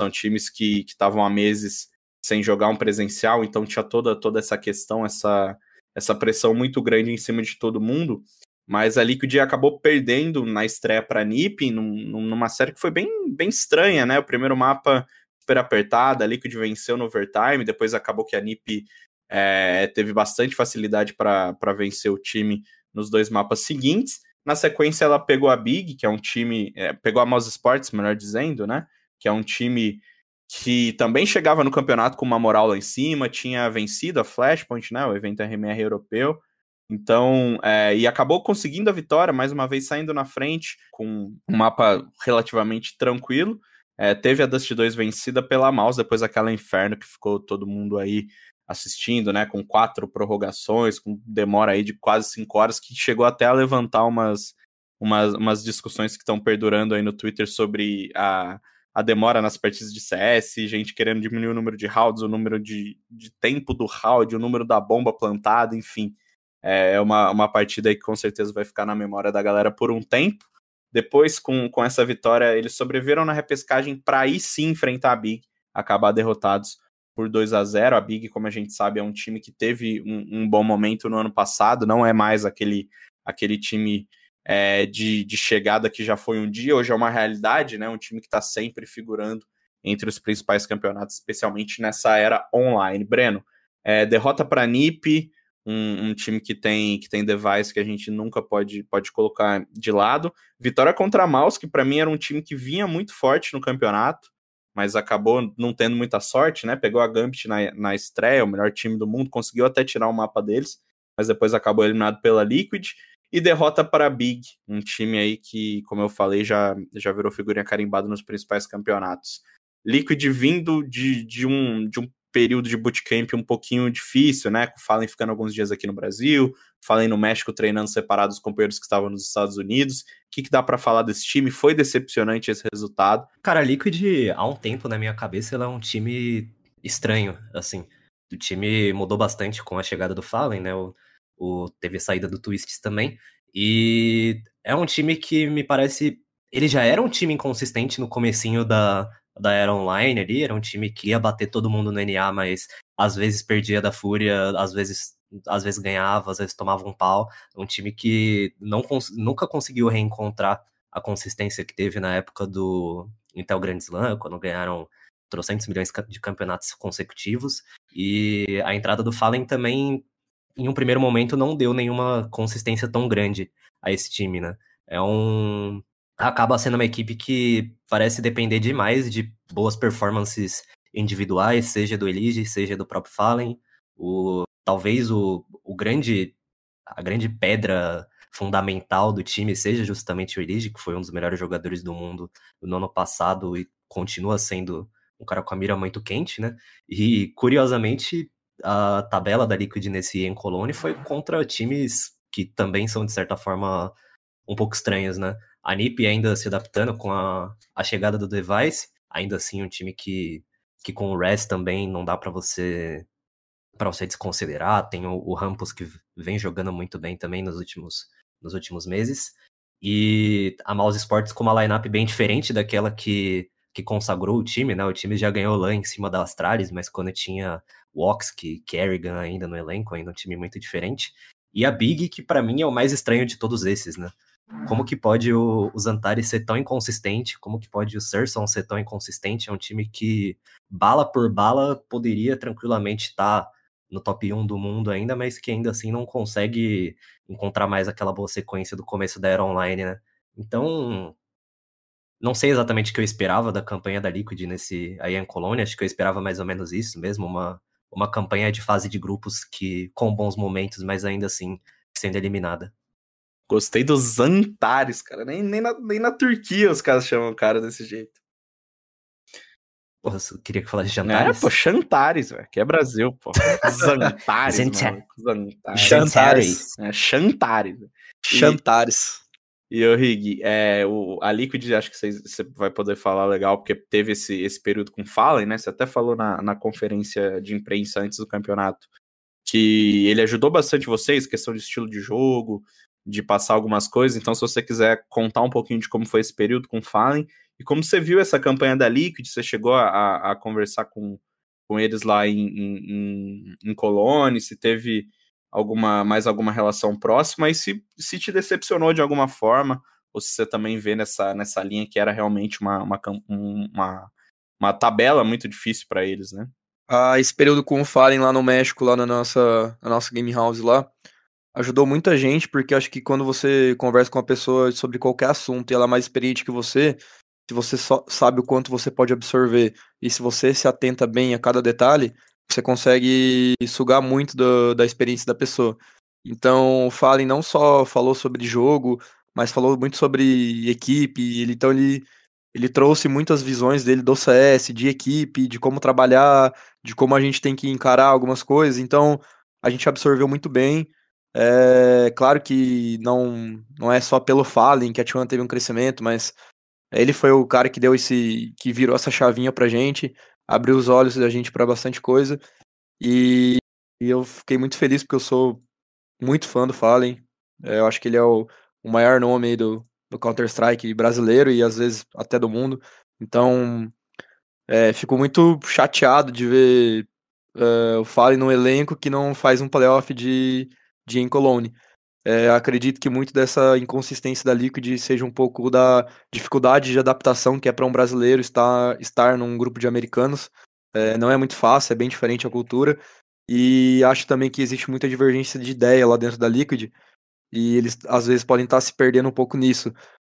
Speaker 5: são times que estavam há meses sem jogar um presencial, então tinha toda, toda essa questão, essa, essa pressão muito grande em cima de todo mundo. Mas a Liquid acabou perdendo na estreia para a NiP, num, numa série que foi bem, bem estranha, né? O primeiro mapa super apertado, a Liquid venceu no overtime, depois acabou que a NiP é, teve bastante facilidade para vencer o time nos dois mapas seguintes. Na sequência, ela pegou a Big, que é um time. É, pegou a Mouse Sports, melhor dizendo, né? Que é um time que também chegava no campeonato com uma moral lá em cima, tinha vencido a Flashpoint, né? O evento RMR europeu. Então, é, e acabou conseguindo a vitória, mais uma vez saindo na frente, com um mapa relativamente tranquilo. É, teve a Dust 2 vencida pela Mouse, depois aquela Inferno que ficou todo mundo aí assistindo, né, com quatro prorrogações, com demora aí de quase cinco horas, que chegou até a levantar umas, umas, umas discussões que estão perdurando aí no Twitter sobre a, a demora nas partidas de CS, gente querendo diminuir o número de rounds, o número de, de tempo do round, o número da bomba plantada, enfim. É, é uma, uma partida aí que com certeza vai ficar na memória da galera por um tempo. Depois, com, com essa vitória, eles sobreviveram na repescagem para aí sim enfrentar a Big, acabar derrotados por 2 a 0 A Big, como a gente sabe, é um time que teve um, um bom momento no ano passado, não é mais aquele, aquele time é, de, de chegada que já foi um dia, hoje é uma realidade, né? Um time que está sempre figurando entre os principais campeonatos, especialmente nessa era online. Breno, é, derrota para a NiP, um, um, time que tem que tem device que a gente nunca pode, pode colocar de lado. Vitória contra a Maus, que para mim era um time que vinha muito forte no campeonato mas acabou não tendo muita sorte, né? Pegou a Gambit na, na estreia, o melhor time do mundo, conseguiu até tirar o mapa deles, mas depois acabou eliminado pela Liquid. e derrota para a Big, um time aí que, como eu falei, já, já virou figurinha carimbada nos principais campeonatos. Liquid vindo de, de, um, de um período de bootcamp um pouquinho difícil, né? Com o Fallen ficando alguns dias aqui no Brasil, Fallen no México treinando separado dos companheiros que estavam nos Estados Unidos. O que, que dá para falar desse time? Foi decepcionante esse resultado?
Speaker 4: Cara, a Liquid, há um tempo na minha cabeça, ela é um time estranho, assim. O time mudou bastante com a chegada do Fallen, né? O, o, teve a saída do Twists também. E é um time que me parece. Ele já era um time inconsistente no comecinho da, da era online ali, era um time que ia bater todo mundo no NA, mas às vezes perdia da Fúria, às vezes às vezes ganhava, às vezes tomava um pau. Um time que não, nunca conseguiu reencontrar a consistência que teve na época do Intel Grand Slam, quando ganharam trocentos milhões de campeonatos consecutivos. E a entrada do Fallen também, em um primeiro momento, não deu nenhuma consistência tão grande a esse time, né? É um, acaba sendo uma equipe que parece depender demais de boas performances individuais, seja do Elige, seja do próprio Fallen. O, talvez o, o grande, a grande pedra fundamental do time seja justamente o Elige, que foi um dos melhores jogadores do mundo no ano passado e continua sendo um cara com a mira muito quente, né? E curiosamente a tabela da Liquid nesse Encolone foi contra times que também são de certa forma um pouco estranhos, né? A NiP ainda se adaptando com a, a chegada do device, ainda assim um time que, que com o Res também não dá para você para você desconsiderar. Tem o, o Rampus que vem jogando muito bem também nos últimos, nos últimos meses. E a Mouse Sports com uma lineup bem diferente daquela que, que consagrou o time, né? O time já ganhou lá em cima da Astralis, mas quando tinha Woxk, Kerrigan ainda no elenco, ainda um time muito diferente. E a Big, que para mim é o mais estranho de todos esses, né? Como que pode o, o Zantares ser tão inconsistente? Como que pode o Serson ser tão inconsistente? É um time que, bala por bala, poderia tranquilamente estar tá no top 1 do mundo ainda, mas que ainda assim não consegue encontrar mais aquela boa sequência do começo da era online, né? Então, não sei exatamente o que eu esperava da campanha da Liquid nesse Ian Colônia, acho que eu esperava mais ou menos isso mesmo, uma, uma campanha de fase de grupos que com bons momentos, mas ainda assim sendo eliminada.
Speaker 5: Gostei dos Antares, cara. Nem, nem, na, nem na Turquia os caras chamam o cara desse jeito.
Speaker 4: Porra, você queria que falasse jantares?
Speaker 5: É, pô, Chantares, velho. Que é Brasil, pô. Zantares,
Speaker 6: Zantares. Chantares.
Speaker 5: É, Chantares.
Speaker 6: Chantares.
Speaker 5: E, o Rig, é, o, a Liquid, acho que você vai poder falar legal, porque teve esse, esse período com Fallen, né? Você até falou na, na conferência de imprensa antes do campeonato que ele ajudou bastante vocês, questão de estilo de jogo, de passar algumas coisas. Então, se você quiser contar um pouquinho de como foi esse período com o Fallen e como você viu essa campanha da Liquid, você chegou a, a conversar com, com eles lá em, em, em Colônia, se teve alguma mais alguma relação próxima e se, se te decepcionou de alguma forma, ou se você também vê nessa, nessa linha que era realmente uma, uma, uma, uma tabela muito difícil para eles, né?
Speaker 6: Ah, esse período com o Fallen lá no México, lá na nossa, na nossa game house lá, ajudou muita gente, porque acho que quando você conversa com uma pessoa sobre qualquer assunto e ela é mais experiente que você, se você só sabe o quanto você pode absorver e se você se atenta bem a cada detalhe, você consegue sugar muito do, da experiência da pessoa. Então, o Fallen não só falou sobre jogo, mas falou muito sobre equipe. Ele, então, ele, ele trouxe muitas visões dele do CS, de equipe, de como trabalhar, de como a gente tem que encarar algumas coisas. Então, a gente absorveu muito bem. É claro que não, não é só pelo Fallen que a T1 teve um crescimento, mas ele foi o cara que deu esse. que virou essa chavinha pra gente, abriu os olhos da gente para bastante coisa. E, e, eu fiquei muito feliz porque eu sou muito fã do Fallen. É, eu acho que ele é o, o maior nome aí do, do Counter-Strike brasileiro e às vezes até do mundo. Então, é, fico muito chateado de ver uh, o Fallen no elenco que não faz um playoff de de Encolone. É, acredito que muito dessa inconsistência da Liquid seja um pouco da dificuldade de adaptação que é para um brasileiro estar, estar num grupo de americanos. É, não é muito fácil, é bem diferente a cultura. E acho também que existe muita divergência de ideia lá dentro da Liquid. E eles às vezes podem estar se perdendo um pouco nisso.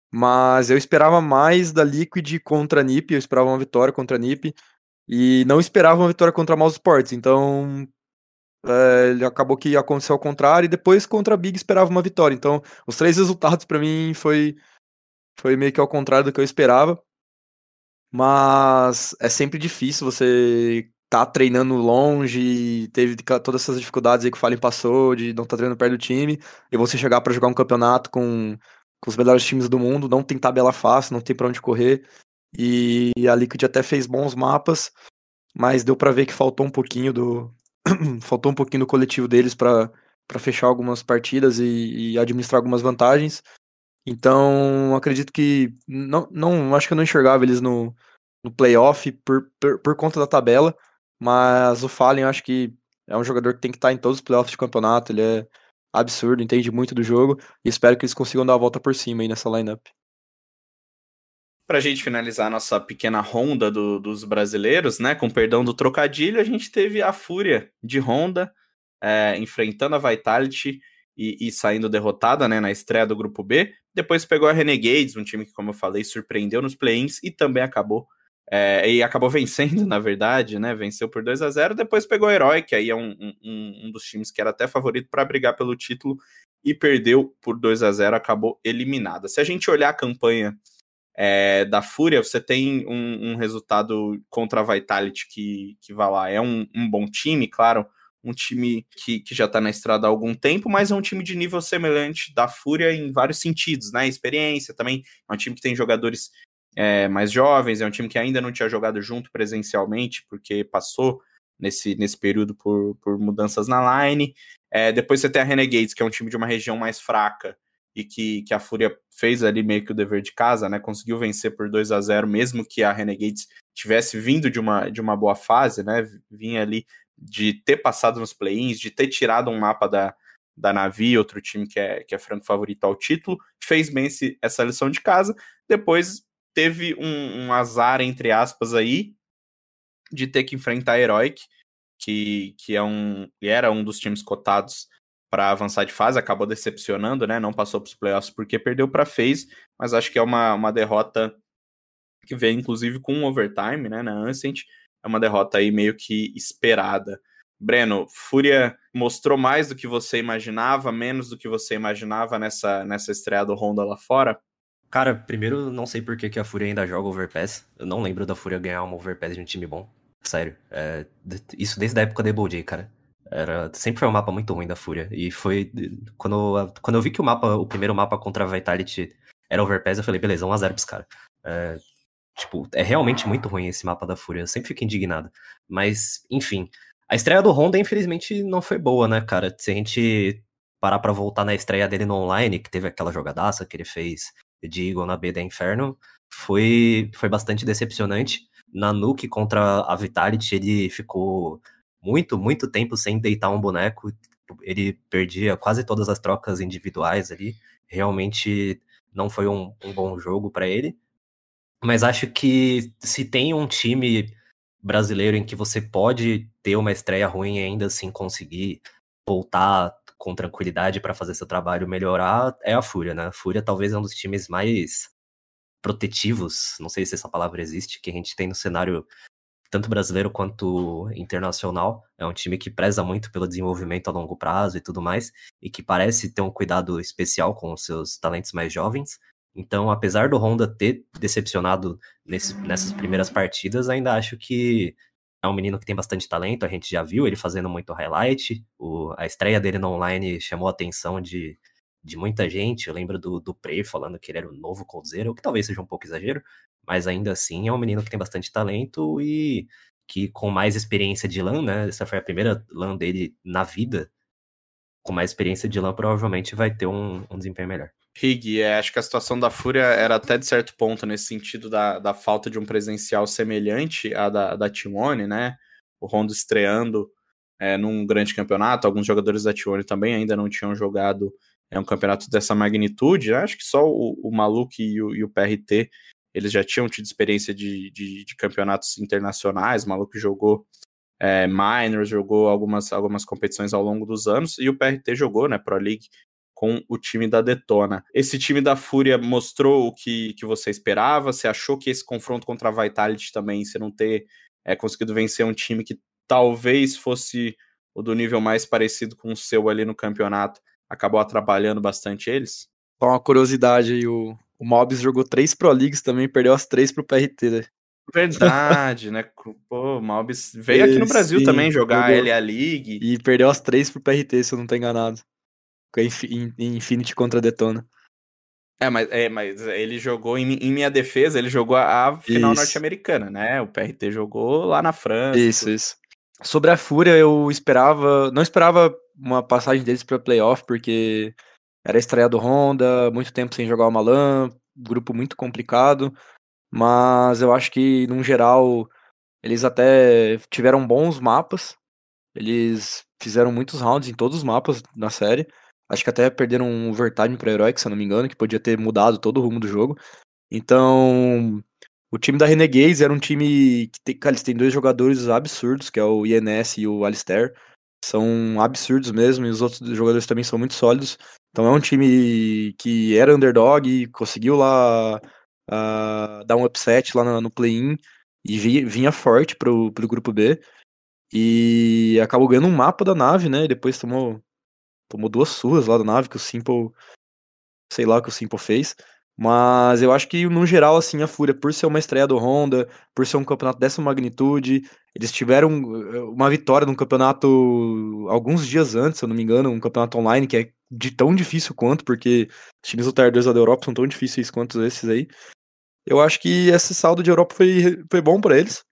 Speaker 6: Mas eu esperava mais da Liquid contra a NiP, eu esperava uma vitória contra a NiP. E não esperava uma vitória contra a Mouse Sports. Então ele acabou que aconteceu ao contrário, e depois contra a Big esperava uma vitória. Então, os três resultados para mim foi, foi meio que ao contrário do que eu esperava. Mas é sempre difícil você tá treinando longe, teve todas essas dificuldades aí que o Fallen passou, de não estar tá treinando perto do time, e você chegar para jogar um campeonato com, com os melhores times do mundo, não tem tabela fácil, não tem para onde correr. E a Liquid até fez bons mapas, mas deu para ver que faltou um pouquinho do faltou um pouquinho do coletivo deles para fechar algumas partidas e, e, administrar algumas vantagens. Então, acredito que não, não acho que eu não enxergava eles no, no playoff por, por, por conta da tabela, mas o Fallen acho que é um jogador que tem que estar em todos os playoffs de campeonato, ele é absurdo, entende muito do jogo e espero que eles consigam dar a volta por cima aí nessa lineup.
Speaker 5: Para a gente finalizar a nossa pequena ronda do, dos brasileiros, né? Com perdão do trocadilho, a gente teve a Fúria de Honda é, enfrentando a Vitality e, e, saindo derrotada né, na estreia do grupo B. Depois pegou a Renegades, um time que, como eu falei, surpreendeu nos play-ins e também acabou. É, e acabou vencendo, na verdade, né? Venceu por 2 a 0 Depois pegou a Herói, que aí é um, um, um dos times que era até favorito para brigar pelo título e perdeu por 2 a 0 acabou eliminada. Se a gente olhar a campanha é, da Fúria, você tem um, um, resultado contra a Vitality que, que vai lá. É um, um bom time, claro, um time que, que já está na estrada há algum tempo, mas é um time de nível semelhante da Fúria em vários sentidos, né? Experiência também, é um time que tem jogadores é, mais jovens, é um time que ainda não tinha jogado junto presencialmente, porque passou nesse, nesse período por, por mudanças na line. É, depois você tem a Renegades, que é um time de uma região mais fraca, e que, que a Fúria fez ali meio que o dever de casa, né? Conseguiu vencer por 2 a 0 mesmo que a Renegades tivesse vindo de uma, de uma boa fase, né? Vinha ali de ter passado nos play-ins, de ter tirado um mapa da, da Navi, outro time que é, que é franco favorito ao título, fez bem esse, essa lição de casa. Depois teve um, um azar, entre aspas, aí, de ter que enfrentar a Heroic, que, que é um, era um dos times cotados para avançar de fase, acabou decepcionando, né? Não passou para os playoffs porque perdeu para FaZe, mas acho que é uma, uma derrota que vem inclusive com um overtime, né? Na Ancient, é uma derrota aí meio que esperada. Breno, Fúria mostrou mais do que você imaginava, menos do que você imaginava nessa, nessa estreia do Honda lá fora?
Speaker 4: Cara, primeiro, não sei por que, que a Fúria ainda joga Overpass. Eu não lembro da Fúria ganhar uma Overpass de um time bom. Sério. É, isso desde a época da Double J, cara. Era, sempre foi um mapa muito ruim da Fúria. E foi. Quando, quando eu vi que o mapa, o primeiro mapa contra a Vitality era Overpass, eu falei, beleza, 1x0 pros caras. É, tipo, é realmente muito ruim esse mapa da Fúria. Eu sempre fico indignado. Mas, enfim. A estreia do Honda, infelizmente, não foi boa, né, cara? Se a gente parar pra voltar na estreia dele no online, que teve aquela jogadaça que ele fez de Eagle na B da Inferno, foi, foi bastante decepcionante. Na Nuke contra a Vitality, ele ficou muito, muito tempo sem deitar um boneco. Ele perdia quase todas as trocas individuais ali. Realmente não foi um, um bom jogo para ele. Mas acho que se tem um time brasileiro em que você pode ter uma estreia ruim e ainda assim conseguir voltar com tranquilidade para fazer seu trabalho melhorar, é a Fúria, né? A Fúria talvez é um dos times mais protetivos, não sei se essa palavra existe, que a gente tem no cenário tanto brasileiro quanto internacional. É um time que preza muito pelo desenvolvimento a longo prazo e tudo mais, e que parece ter um cuidado especial com os seus talentos mais jovens. Então, apesar do Honda ter decepcionado nesse, nessas primeiras partidas, ainda acho que é um menino que tem bastante talento. A gente já viu ele fazendo muito highlight. O, a estreia dele no online chamou a atenção de, de muita gente. Eu lembro do, do Prey falando que ele era o novo Coldzera, o que talvez seja um pouco exagero, mas ainda assim é um menino que tem bastante talento e que com mais experiência de LAN, né? Essa foi a primeira LAN dele na vida. Com mais experiência de LAN, provavelmente vai ter um, um desempenho melhor.
Speaker 5: Rig, é, acho que a situação da Fúria era até de certo ponto nesse sentido da, da falta de um presencial semelhante à da, da Timone, né? O Rondo estreando é, num grande campeonato, alguns jogadores da Timone também ainda não tinham jogado é, um campeonato dessa magnitude. Né? Acho que só o, o Maluque e o, e o PRT eles já tinham tido experiência de, de, de campeonatos internacionais, o maluco jogou é, minors, jogou algumas, algumas competições ao longo dos anos, e o PRT jogou, né, Pro League, com o time da Detona. Esse time da Fúria mostrou o que, que você esperava? Você achou que esse confronto contra a Vitality também, você não ter é, conseguido vencer um time que talvez fosse o do nível mais parecido com o seu ali no campeonato acabou atrapalhando bastante eles?
Speaker 6: Só uma curiosidade aí, o, o Mobs jogou três Pro Leagues também, perdeu as três pro PRT, né?
Speaker 5: Verdade, né? Pô, o Mobs veio aqui no Brasil
Speaker 6: Sim,
Speaker 5: também jogar
Speaker 6: jogou.
Speaker 5: a LA League.
Speaker 6: E perdeu as três pro PRT, se eu não tô enganado. In- Infinity contra Detona.
Speaker 5: É, mas, é, mas ele jogou em, em minha defesa, ele jogou a, a final norte-americana, né? O PRT jogou lá na França.
Speaker 6: Isso, isso. Sobre a Fúria, eu esperava. Não esperava uma passagem deles pra playoff, porque era estreia do Honda, muito tempo sem jogar o Malan, grupo muito complicado. Mas eu acho que, num geral, eles até tiveram bons mapas. Eles fizeram muitos rounds em todos os mapas na série. Acho que até perderam um overtime pra Heroic, se eu não me engano, que podia ter mudado todo o rumo do jogo. Então, o time da Renegades era um time que tem, cara, eles têm dois jogadores absurdos, que é o INS e o Alistair. São absurdos mesmo, e os outros jogadores também são muito sólidos. Então é um time que era underdog conseguiu lá ah, dar um upset lá no, no play-in e vi- vinha forte pro, pro grupo B. E acabou ganhando um mapa da nave, né? E depois tomou, tomou duas surras lá da nave que o Simple. Sei lá o que o Simple fez. Mas eu acho que, no geral, assim, a Fúria, por ser uma estreia do Honda, por ser um campeonato dessa magnitude, eles tiveram eh, uma vitória num campeonato alguns dias antes, se eu não me engano, um campeonato online que é de tão difícil quanto, porque os times do Tier 2 lá da Europa são tão difíceis quanto esses aí. Eu acho que esse saldo de Europa foi, foi bom pra eles.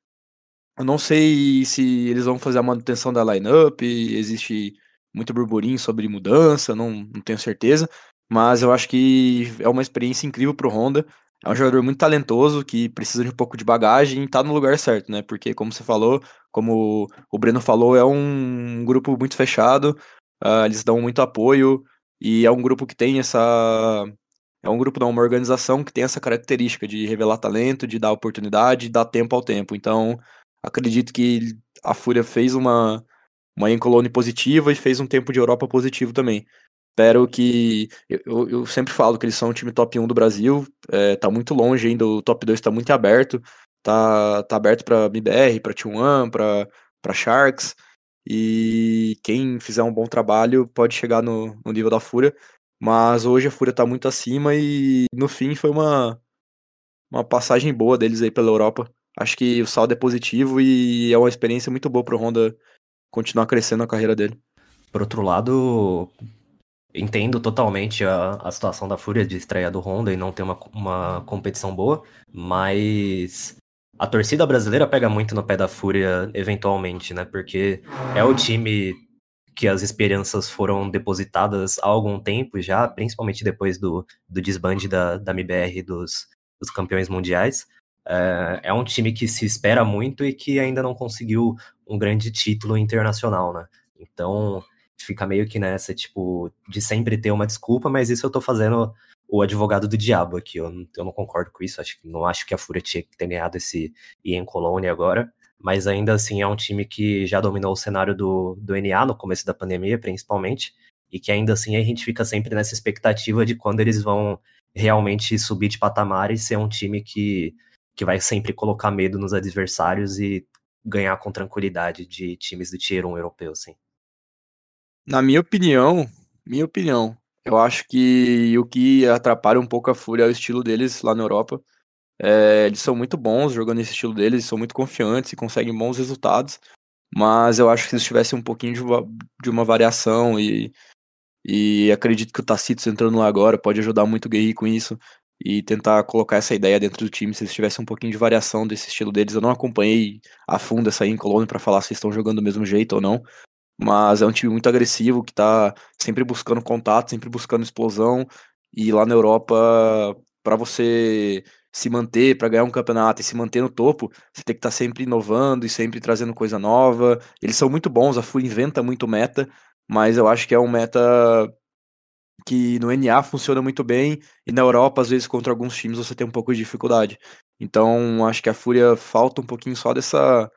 Speaker 6: Eu não sei se eles vão fazer a manutenção da lineup, existe muito burburinho sobre mudança, não, não tenho certeza. Mas eu acho que é uma experiência incrível pro Honda. É um jogador muito talentoso que precisa de um pouco de bagagem e tá no lugar certo, né? Porque, como você falou, como o Breno falou, é um grupo muito fechado, ah, eles dão muito apoio e é um grupo que tem essa. É um grupo, não, uma organização que tem essa característica de revelar talento, de dar oportunidade, de dar tempo ao tempo. Então, acredito que a Fúria fez uma, uma Encolone positiva e fez um tempo de Europa positivo também. Espero que. Eu, eu- sempre falo que eles são o time top 1 do Brasil. É, tá muito longe ainda, o top 2 tá muito aberto. Tá, tá aberto pra MBR, pra T1, pra, pra Sharks. E quem fizer um bom trabalho pode chegar no, no nível da Fúria. Mas hoje a Fúria tá muito acima e no fim foi uma, uma passagem boa deles aí pela Europa. Acho que o saldo é positivo e é uma experiência muito boa pro Honda continuar crescendo a carreira dele.
Speaker 4: Por outro lado, entendo totalmente a, a situação da Fúria de estreia do Honda e não ter uma, uma competição boa, mas a torcida brasileira pega muito no pé da Fúria eventualmente, né? Porque é o time que as esperanças foram depositadas há algum tempo já, principalmente depois do, do desbande da, da MBR dos, dos campeões mundiais. É, é um time que se espera muito e que ainda não conseguiu um grande título internacional, né? Então, fica meio que nessa, tipo, de sempre ter uma desculpa, mas isso eu tô fazendo o advogado do diabo aqui. Eu, não- eu não concordo com isso, acho que não acho que a Fúria tinha que ter ganhado esse Ian Cologne agora. Mas ainda assim é um time que já dominou o cenário do, do NA no começo da pandemia, principalmente, e que ainda assim a gente fica sempre nessa expectativa de quando eles vão realmente subir de patamar e ser um time que, que vai sempre colocar medo nos adversários e ganhar com tranquilidade de times do Tier 1 europeu, assim.
Speaker 6: Na minha opinião, minha opinião, eu acho que o que atrapalha um pouco a Fúria é o estilo deles lá na Europa. É, eles são muito bons jogando esse estilo deles, são muito confiantes e conseguem bons resultados. Mas eu acho que se eles tivessem um pouquinho de uma, de uma variação e, e acredito que o Tacitus entrando lá agora pode ajudar muito o Guerri com isso e tentar colocar essa ideia dentro do time, se eles tivessem um pouquinho de variação desse estilo deles. Eu não acompanhei a fundo essa Colônia para falar se estão jogando do mesmo jeito ou não, mas é um time muito agressivo que tá sempre buscando contato, sempre buscando explosão e lá na Europa para você se manter, para ganhar um campeonato e se manter no topo, você tem que estar sempre inovando e sempre trazendo coisa nova. Eles são muito bons, a FU inventa muito meta, mas eu acho que é um meta que no NA funciona muito bem e na Europa, às vezes, contra alguns times você tem um pouco de dificuldade. Então, acho que a Fúria falta um pouquinho só dessa,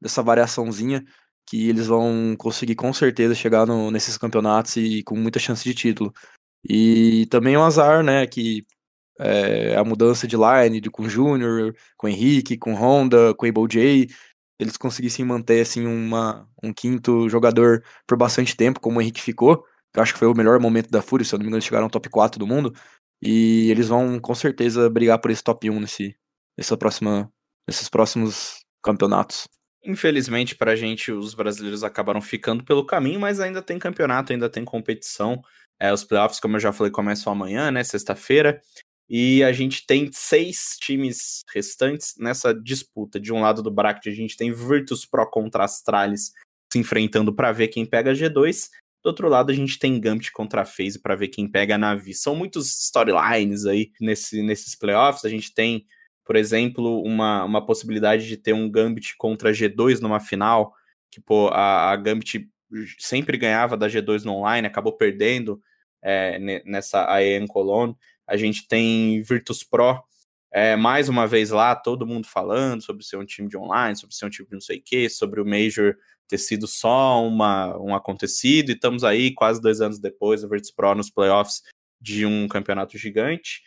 Speaker 6: dessa variaçãozinha que eles vão conseguir com certeza chegar no, nesses campeonatos e com muita chance de título. E também o azar, né, que é, a mudança de line de, com Júnior, com Henrique, com Honda, com Able J, eles conseguissem manter assim uma, um quinto jogador por bastante tempo, como o Henrique ficou, que eu acho que foi o melhor momento da Fúria, se eu não me engano, eles chegaram ao top 4 do mundo. E eles vão com certeza brigar por esse top 1 nesse, nessa próxima, nesses próximos campeonatos.
Speaker 5: Infelizmente pra gente, os brasileiros acabaram ficando pelo caminho, mas ainda tem campeonato, ainda tem competição. É, os playoffs, como eu já falei, começam amanhã, né? Sexta-feira. E a gente tem seis times restantes nessa disputa. De um lado do bracket, a gente tem Virtus Pro contra Astralis se enfrentando para ver quem pega G2. Do outro lado, a gente tem Gambit contra a FaZe para ver quem pega a Navi. São muitos storylines aí nesse, nesses playoffs. A gente tem, por exemplo, uma, uma possibilidade de ter um Gambit contra G2 numa final, que pô, a, a Gambit sempre ganhava da G2 no online, acabou perdendo é, nessa AEM Cologne. A gente tem Virtus Pro, é, mais uma vez lá, todo mundo falando sobre ser um time de online, sobre ser um time de não sei o quê, sobre o Major ter sido só uma, um acontecido, e estamos aí quase dois anos depois, a Virtus Pro nos playoffs de um campeonato gigante.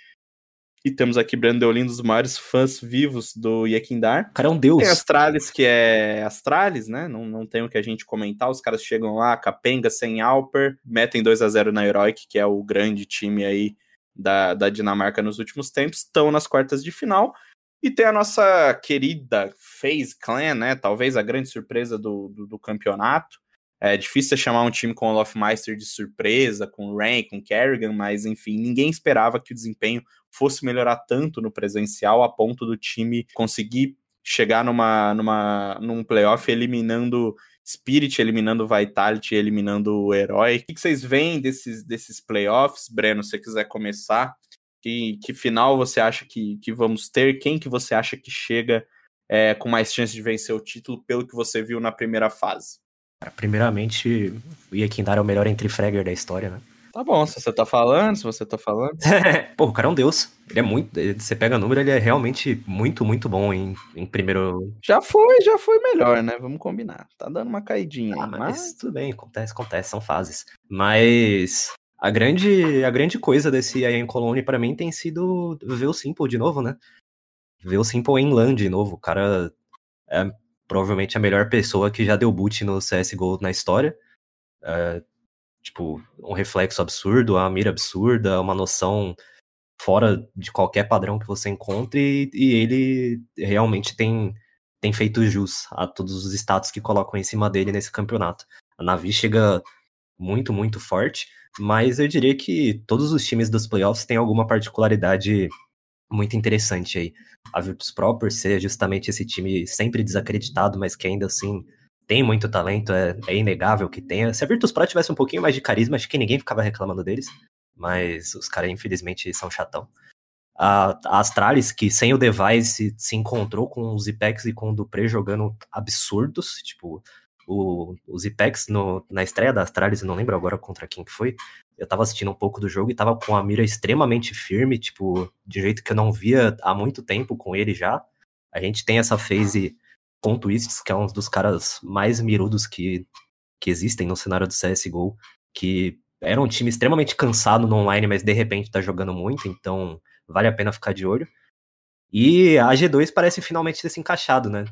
Speaker 5: E temos aqui Brandon Deolin, dos maiores fãs vivos do Yekindar.
Speaker 4: O cara é um deus.
Speaker 5: Tem Astralis, que é Astralis, né? Não, não tem o que a gente comentar. Os caras chegam lá, capenga, sem Alper, metem 2 a 0 na Heroic, que é o grande time aí da, da Dinamarca nos últimos tempos, estão nas quartas de final. E tem a nossa querida FaZe Clan, né? Talvez a grande surpresa do, do, do campeonato. É difícil chamar um time com o Lofmeister de surpresa, com Rank, com Kerrigan, mas enfim, ninguém esperava que o desempenho fosse melhorar tanto no presencial a ponto do time conseguir chegar numa, numa, num playoff eliminando Spirit eliminando Vitality, eliminando o Herói. O que vocês veem desses, desses playoffs? Breno, se você quiser começar, que, que final você acha que, que vamos ter? Quem que você acha que chega é, com mais chance de vencer o título, pelo que você viu na primeira fase?
Speaker 4: Primeiramente, o Yekindar é o melhor entre Fragger da história, né?
Speaker 5: Tá bom, se você tá falando, se você tá falando.
Speaker 4: Pô, o cara é um deus. Ele é muito. Você pega número, ele é realmente muito, muito bom em, em primeiro.
Speaker 5: Já foi, já foi melhor, né? Vamos combinar. Tá dando uma caidinha
Speaker 4: ah,
Speaker 5: aí,
Speaker 4: mas,
Speaker 5: mas
Speaker 4: tudo bem, acontece, acontece, são fases. Mas a grande, a grande coisa desse Ian Colony para mim tem sido ver o Simple de novo, né? Ver o Simple em LAN de novo. O cara é provavelmente a melhor pessoa que já deu boot no CSGO na história. É, tipo, um reflexo absurdo, uma mira absurda, uma noção fora de qualquer padrão que você encontre, e, e ele realmente tem, tem feito jus a todos os status que colocam em cima dele nesse campeonato. A Navi chega muito, muito forte, mas eu diria que todos os times dos playoffs têm alguma particularidade muito interessante aí. A Virtus Pro, por ser justamente esse time sempre desacreditado, mas que ainda assim tem muito talento, é, é inegável que tenha. Se a Virtus Pro tivesse um pouquinho mais de carisma, acho que ninguém ficava reclamando deles. Mas os caras, infelizmente, são chatão. A, a Astralis, que sem o device se encontrou com os Ipex e com o Dupré jogando absurdos. Tipo, o, os Ipex no, na estreia da Astralis, eu não lembro agora contra quem que foi. Eu tava assistindo um pouco do jogo e tava com a mira extremamente firme, tipo, de jeito que eu não via há muito tempo com ele já. A gente tem essa phase com Twists, que é um dos caras mais mirudos que, que existem no cenário do CSGO, que era um time extremamente cansado no online, mas de repente tá jogando muito, então vale a pena ficar de olho. E a G2 parece finalmente ter se encaixado, né?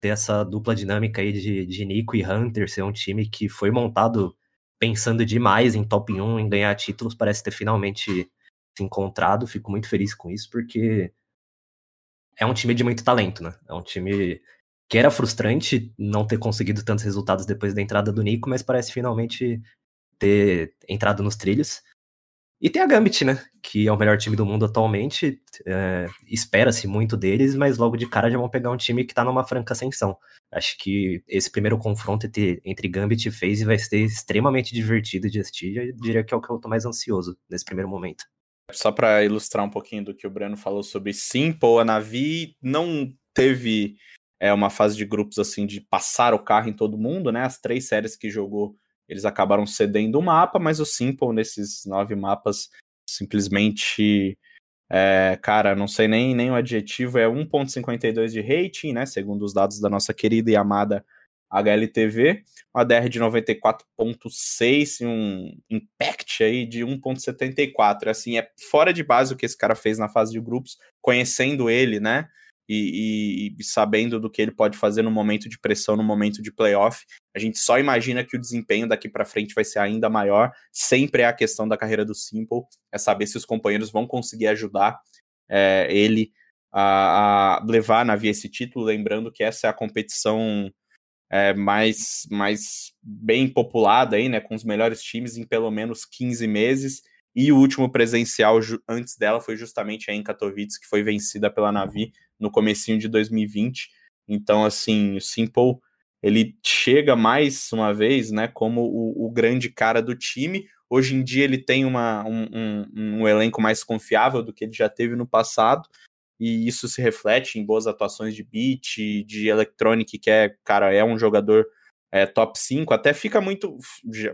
Speaker 4: Ter essa dupla dinâmica aí de, de Nico e Hunter, ser um time que foi montado pensando demais em top 1, em ganhar títulos, parece ter finalmente se encontrado. Fico muito feliz com isso, porque é um time de muito talento, né? É um time que era frustrante não ter conseguido tantos resultados depois da entrada do Nico, mas parece finalmente ter entrado nos trilhos. E tem a Gambit, né? Que é o melhor time do mundo atualmente. É, Espera-se muito deles, mas logo de cara já vão pegar um time que tá numa franca ascensão. Acho que esse primeiro confronto entre, entre Gambit e FaZe vai ser extremamente divertido de assistir. Eu diria que é o que eu tô mais ansioso nesse primeiro momento.
Speaker 5: Só para ilustrar um pouquinho do que o Breno falou sobre Simple, a Navi não teve é uma fase de grupos assim de passar o carro em todo mundo, né? As três séries que jogou, eles acabaram cedendo o mapa, mas o Simple nesses nove mapas simplesmente é, cara, não sei nem, nem o adjetivo, é 1.52 de rating, né? Segundo os dados da nossa querida e amada HLTV, uma DR de 94.6 e um impact aí de 1.74. Assim, é fora de base o que esse cara fez na fase de grupos, conhecendo ele, né? E, e, e, sabendo do que ele pode fazer no momento de pressão, no momento de playoff. A gente só imagina que o desempenho daqui para frente vai ser ainda maior. Sempre é a questão da carreira do Simple, é saber se os companheiros vão conseguir ajudar é, ele a, a, levar na via esse título. Lembrando que essa é a competição é, mais, mais bem populada aí, né, com os melhores times em pelo menos 15 meses. E o último presencial antes dela foi justamente em Katowice, que foi vencida pela Navi no comecinho de 2020. Então, assim, o Simple ele chega mais uma vez, né, como o, o grande cara do time. Hoje em dia ele tem uma, um, um, um, elenco mais confiável do que ele já teve no passado, e isso se reflete em boas atuações de beat, de electronic, que é, cara, é um jogador é, top 5, até fica muito.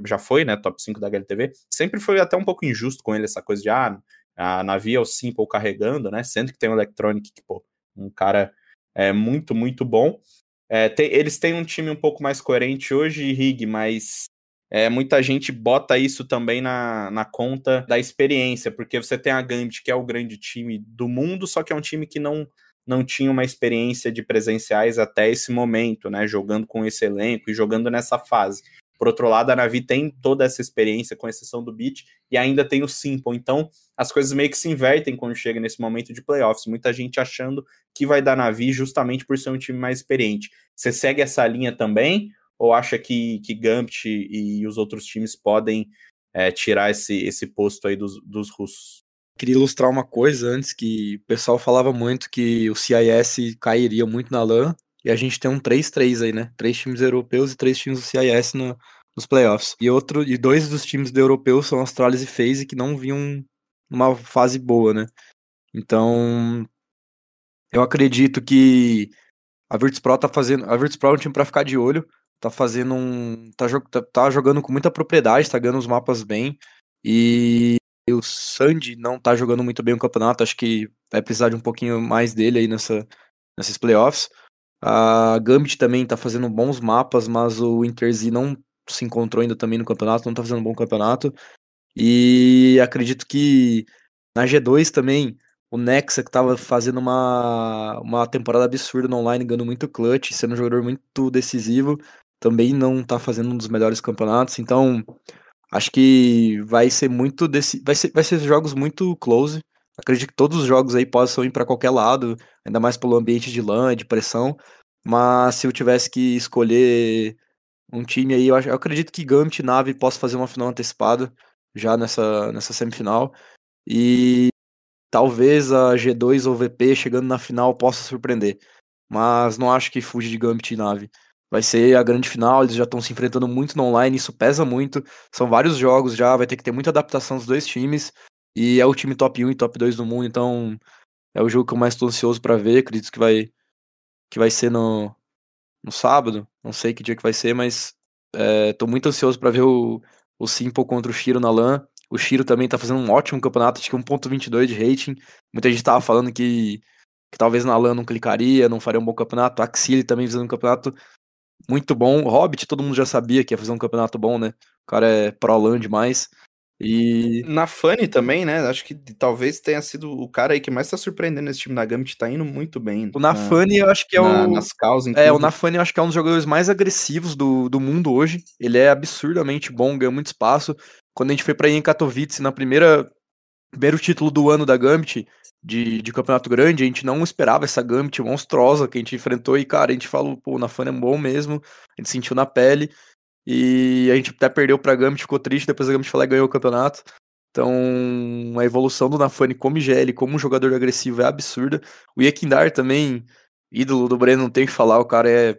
Speaker 5: Já foi, né? Top 5 da HLTV. Sempre foi até um pouco injusto com ele essa coisa de ah, a Navi é o Simple carregando, né? Sendo que tem o Electronic, que, pô, um cara é muito, muito bom. É, tem, eles têm um time um pouco mais coerente hoje, Rig, mas é, muita gente bota isso também na, na conta da experiência, porque você tem a Gambit, que é o grande time do mundo, só que é um time que não não tinha uma experiência de presenciais até esse momento, né? Jogando com esse elenco e jogando nessa fase. Por outro lado, a Navi tem toda essa experiência, com exceção do Beat, e ainda tem o Simple. Então, as coisas meio que se invertem quando chega nesse momento de playoffs. Muita gente achando que vai dar Navi justamente por ser um time mais experiente. Você segue essa linha também? Ou acha que, que Gambit e os outros times podem é, tirar esse, esse posto aí dos, dos russos?
Speaker 6: Queria ilustrar uma coisa antes que o pessoal falava muito que o CIS cairia muito na LAN e a gente tem um 3-3 aí, né? Três times europeus e três times do CIS no, nos playoffs. E outro e dois dos times do europeu são Astralis e FaZe que não vinham numa fase boa, né? Então, eu acredito que a Virtus Pro tá fazendo, a Virtus Pro é um time para ficar de olho, tá fazendo um tá, tá, tá jogando com muita propriedade, tá ganhando os mapas bem e o Sandy não tá jogando muito bem o campeonato, acho que vai precisar de um pouquinho mais dele aí nessa, nesses playoffs. A Gambit também tá fazendo bons mapas, mas o Interz não se encontrou ainda também no campeonato, não tá fazendo um bom campeonato. E acredito que na G2 também, o Nexa, que tava fazendo uma, uma temporada absurda no online, ganhando muito clutch, sendo um jogador muito decisivo, também não tá fazendo um dos melhores campeonatos. Então, Acho que vai ser muito desse. Vai ser, vai ser jogos muito close. Acredito que todos os jogos aí possam ir para qualquer lado, ainda mais pelo ambiente de LAN, de pressão. Mas se eu tivesse que escolher um time aí, eu, eu acredito que Gambit e Nave possa fazer uma final antecipada já nessa, nessa semifinal. E talvez a G2 ou VP chegando na final possa surpreender. Mas não acho que fuja de Gambit e Nave vai ser a grande final, eles já estão se enfrentando muito no online, isso pesa muito. São vários jogos já, vai ter que ter muita adaptação dos dois times. E é o time top 1 e top 2 do mundo, então é o jogo que eu mais estou ansioso para ver. Acredito que vai que vai ser no, no sábado, não sei que dia que vai ser, mas estou é, muito ansioso para ver o, o Simple contra o Shiro na LAN. O Shiro também está fazendo um ótimo campeonato, acho que 1.22 de rating. Muita gente estava falando que, que talvez na LAN não clicaria, não faria um bom campeonato. Axile também fazendo um campeonato muito bom. Hobbit, todo mundo já sabia que ia fazer um campeonato bom, né? O cara é pro-LAN demais. E.
Speaker 5: Na Funny também, né? Acho que talvez tenha sido o cara aí que mais tá surpreendendo esse time da Gambit, tá indo muito bem.
Speaker 6: O Nafani, na, eu acho que é na,
Speaker 5: o. Nas causas,
Speaker 6: é, o Nafani, eu acho que é um dos jogadores mais agressivos do, do mundo hoje. Ele é absurdamente bom, ganha muito espaço. Quando a gente foi pra ir em Katowice, na primeira. Primeiro título do ano da Gambit, de, de campeonato grande, a gente não esperava essa Gambit monstruosa que a gente enfrentou e, cara, a gente falou, pô, o Nafane é bom mesmo, a gente sentiu na pele e a gente até perdeu pra Gambit, ficou triste, depois a Gambit lá e ganhou o campeonato. Então, a evolução do Nafane como IGL, como um jogador agressivo é absurda. O Yekindar também, ídolo do Breno, não tem que falar, o cara é,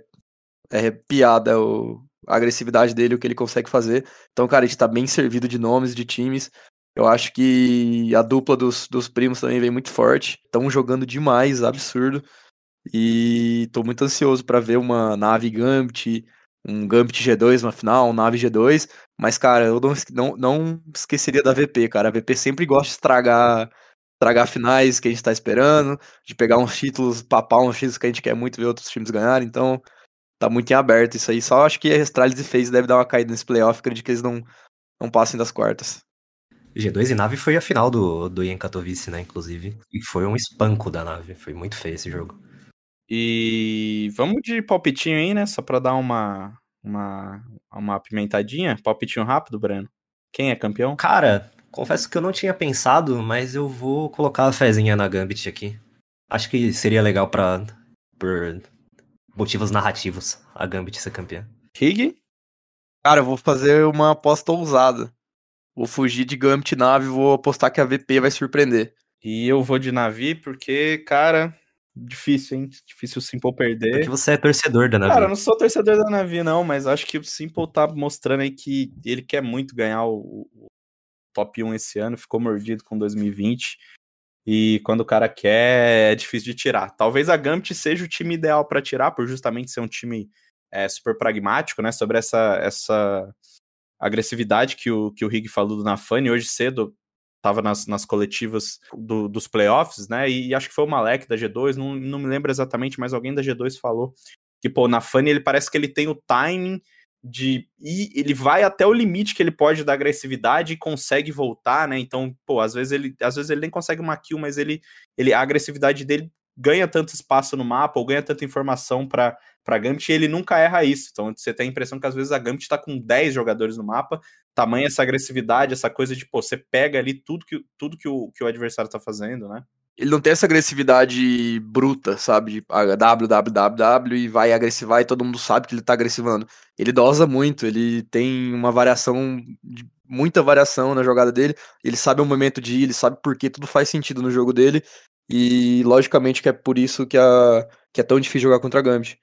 Speaker 6: é piada, o, a agressividade dele, o que ele consegue fazer. Então, cara, a gente tá bem servido de nomes, de times. Eu acho que a dupla dos, dos primos também vem muito forte. Estão jogando demais, absurdo. E tô muito ansioso para ver uma nave Gambit, um Gambit G2 na final, um nave G2. Mas, cara, eu não, não, não esqueceria da VP, cara. A VP sempre gosta de estragar, estragar finais que a gente tá esperando, de pegar uns títulos, papar uns títulos que a gente quer muito ver outros times ganharem. Então, tá muito em aberto isso aí. Só acho que a Astralis e FaZe deve dar uma caída nesse playoff, acredito que eles não, não passem das quartas.
Speaker 4: G2 e nave foi a final do, do Ian Katowice, né, inclusive. E foi um espanco da nave. Foi muito feio esse jogo.
Speaker 5: E vamos de palpitinho aí, né? Só pra dar uma, uma, uma pimentadinha. Palpitinho rápido, Breno. Quem é campeão?
Speaker 4: Cara, confesso que eu não tinha pensado, mas eu vou colocar a fezinha na Gambit aqui. Acho que seria legal pra. por motivos narrativos a Gambit ser campeã.
Speaker 5: Rig?
Speaker 6: Cara, eu vou fazer uma aposta ousada. Vou fugir de Gambit nave e vou apostar que a VP vai surpreender.
Speaker 5: E eu vou de Navi porque, cara, difícil, hein? Difícil o Simple perder.
Speaker 4: Porque você é torcedor da Navi.
Speaker 5: Cara, eu não sou torcedor da Navi, não, mas acho que o Simple tá mostrando aí que ele quer muito ganhar o, o top 1 esse ano, ficou mordido com 2020. E quando o cara quer, é difícil de tirar. Talvez a Gambit seja o time ideal para tirar, por justamente ser um time é, super pragmático, né? Sobre essa, essa agressividade que o, que o Rig falou do Nafani hoje cedo. Tava nas, nas coletivas do, dos playoffs, né? E, e, acho que foi o Malek da G2, não, não me lembro exatamente, mas alguém da G2 falou que, pô, o Nafani ele parece que ele tem o timing de ir, ele vai até o limite que ele pode da agressividade e consegue voltar, né? Então, pô, às vezes ele, às vezes ele nem consegue uma kill, mas ele, ele a agressividade dele ganha tanto espaço no mapa ou ganha tanta informação para para Gambit ele nunca erra isso. Então você tem a impressão que às vezes a Gambit está com 10 jogadores no mapa, tamanha essa agressividade, essa coisa de, pô, você pega ali tudo que, tudo que, o, que o adversário está fazendo, né?
Speaker 6: Ele não tem essa agressividade bruta, sabe? De www e vai agressivar e todo mundo sabe que ele tá agressivando. Ele dosa muito, ele tem uma variação, muita variação na jogada dele. Ele sabe o momento de ir, ele sabe por que tudo faz sentido no jogo dele. E logicamente que é por isso que, a, que é tão difícil jogar contra a Gambit.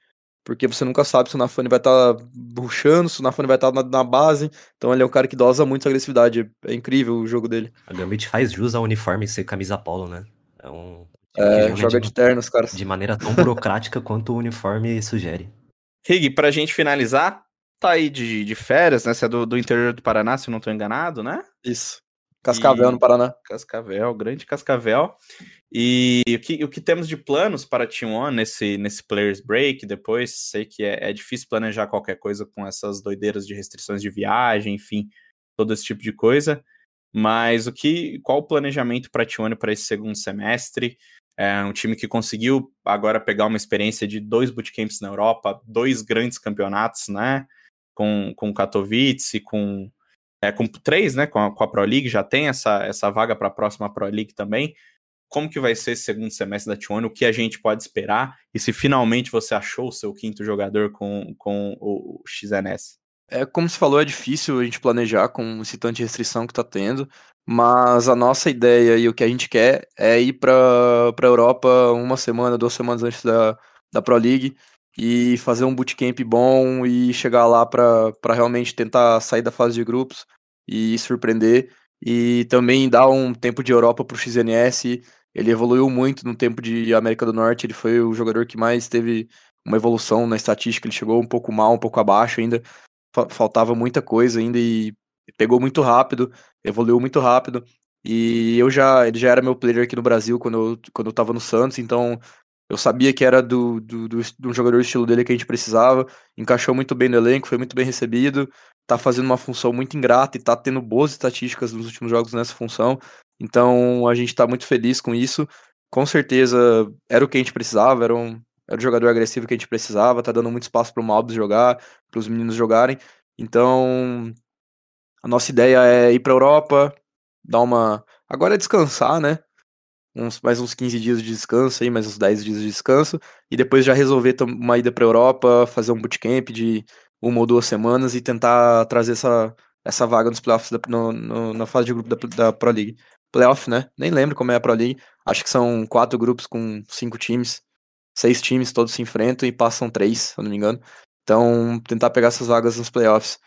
Speaker 6: Porque você nunca sabe se o Nafane vai estar tá ruxando, se o Nafane vai estar tá na, na, base. Então ele é um cara que dosa muito a agressividade. É incrível o jogo dele.
Speaker 4: A Gambit faz jus ao uniforme ser camisa polo, né? É um.
Speaker 6: É, joga de, de terno, os caras.
Speaker 4: De maneira tão burocrática quanto o uniforme sugere.
Speaker 5: Rig, pra gente finalizar, tá aí de, de férias, né? Você é do, do interior do Paraná, se eu não tô enganado, né?
Speaker 6: Isso. Cascavel, e... no Paraná.
Speaker 5: Cascavel, grande Cascavel. E o que, o que temos de planos para T1 nesse, nesse Players Break depois? Sei que é, é, difícil planejar qualquer coisa com essas doideiras de restrições de viagem, enfim, todo esse tipo de coisa. Mas o que, qual o planejamento para T1 para esse segundo semestre? É um time que conseguiu agora pegar uma experiência de dois bootcamps na Europa, dois grandes campeonatos, né? Com, com Katowice, com, é, com três, né? Com a, com a Pro League, já tem essa, essa vaga para a próxima Pro League também como que vai ser esse segundo semestre da T1, o que a gente pode esperar, e se finalmente você achou o seu quinto jogador com, com o XNS.
Speaker 6: É, como se falou, é difícil a gente planejar com esse tanto de restrição que tá tendo, mas a nossa ideia e o que a gente quer é ir para a Europa uma semana, duas semanas antes da, da Pro League e fazer um bootcamp bom e chegar lá para realmente tentar sair da fase de grupos e surpreender e também dar um tempo de Europa para o XNS ele evoluiu muito no tempo de América do Norte, ele foi o jogador que mais teve uma evolução na estatística, ele chegou um pouco mal, um pouco abaixo ainda, faltava muita coisa ainda e pegou muito rápido, evoluiu muito rápido. E eu já, ele já era meu player aqui no Brasil quando eu, quando eu tava no Santos, então eu sabia que era do, do, do, do jogador estilo dele que a gente precisava, encaixou muito bem no elenco, foi muito bem recebido, tá fazendo uma função muito ingrata e tá tendo boas estatísticas nos últimos jogos nessa função. Então a gente está muito feliz com isso. Com certeza era o que a gente precisava, era, um, era o jogador agressivo que a gente precisava, tá dando muito espaço para o Malbs jogar, para os meninos jogarem. Então a nossa ideia é ir para a Europa, dar uma. Agora é descansar, né? Uns, mais uns 15 dias de descanso aí, mais uns 10 dias de descanso, e depois já resolver uma ida para a Europa, fazer um bootcamp de uma ou duas semanas e tentar trazer essa, essa vaga nos playoffs da, no, no, na fase de grupo da, da Pro League playoff, né? Nem lembro como é a Pro League. Acho que são quatro grupos com cinco times. Seis times, todos se enfrentam e passam três, se eu não me engano. Então, tentar pegar essas vagas nos playoffs.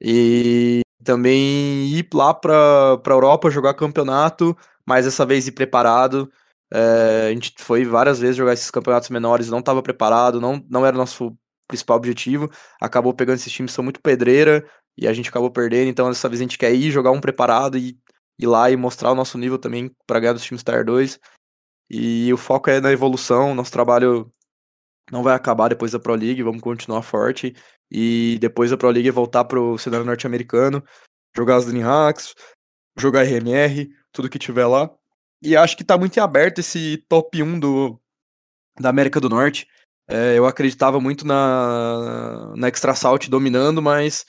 Speaker 6: E também ir lá pra, pra Europa jogar campeonato, mas dessa vez ir preparado. É, a gente foi várias vezes jogar esses campeonatos menores, não estava preparado, não, não era nosso principal objetivo. Acabou pegando esses times, são muito pedreira, e a gente acabou perdendo. Então, dessa vez a gente quer ir jogar um preparado e ir lá e mostrar o nosso nível também para ganhar dos times Star 2. E o foco é na evolução, nosso trabalho não vai acabar depois da Pro League, vamos continuar forte. E depois da Pro League voltar pro cenário norte-americano, jogar as Dreamhacks, jogar RMR, tudo que tiver lá. E acho que tá muito em aberto esse top 1 do, da América do Norte. É, eu acreditava muito na, na Extra Salt dominando, mas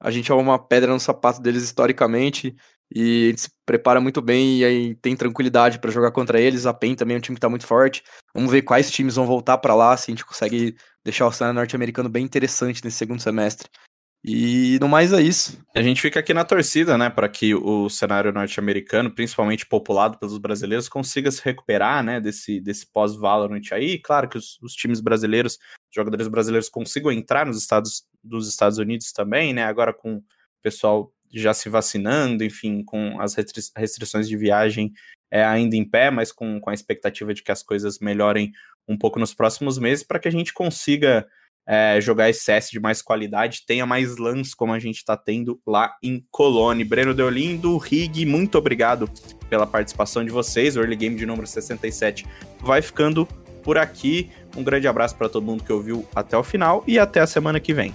Speaker 6: a gente é uma pedra no sapato deles historicamente e a gente se prepara muito bem e aí tem tranquilidade para jogar contra eles. A PEN também é um time que tá muito forte. Vamos ver quais times vão voltar para lá, se a gente consegue deixar o cenário norte-americano bem interessante nesse segundo semestre. E no mais é isso.
Speaker 5: A gente fica aqui na torcida, né, para que o cenário norte-americano, principalmente populado pelos brasileiros, consiga se recuperar, né, desse, desse pós-Valorant aí. Claro que os, os, times brasileiros, jogadores brasileiros consigam entrar nos estados dos Estados Unidos também, né, agora com o pessoal já se vacinando, enfim, com as restri restrições de viagem é, ainda em pé, mas com, com a expectativa de que as coisas melhorem um pouco nos próximos meses, para que a gente consiga é, jogar CS de mais qualidade, tenha mais lance como a gente está tendo lá em Colônia. Breno Deolindo, Rig, muito obrigado pela participação de vocês. O Early Game de número 67 vai ficando por aqui. Um grande abraço para todo mundo que ouviu até o final e até a semana que vem.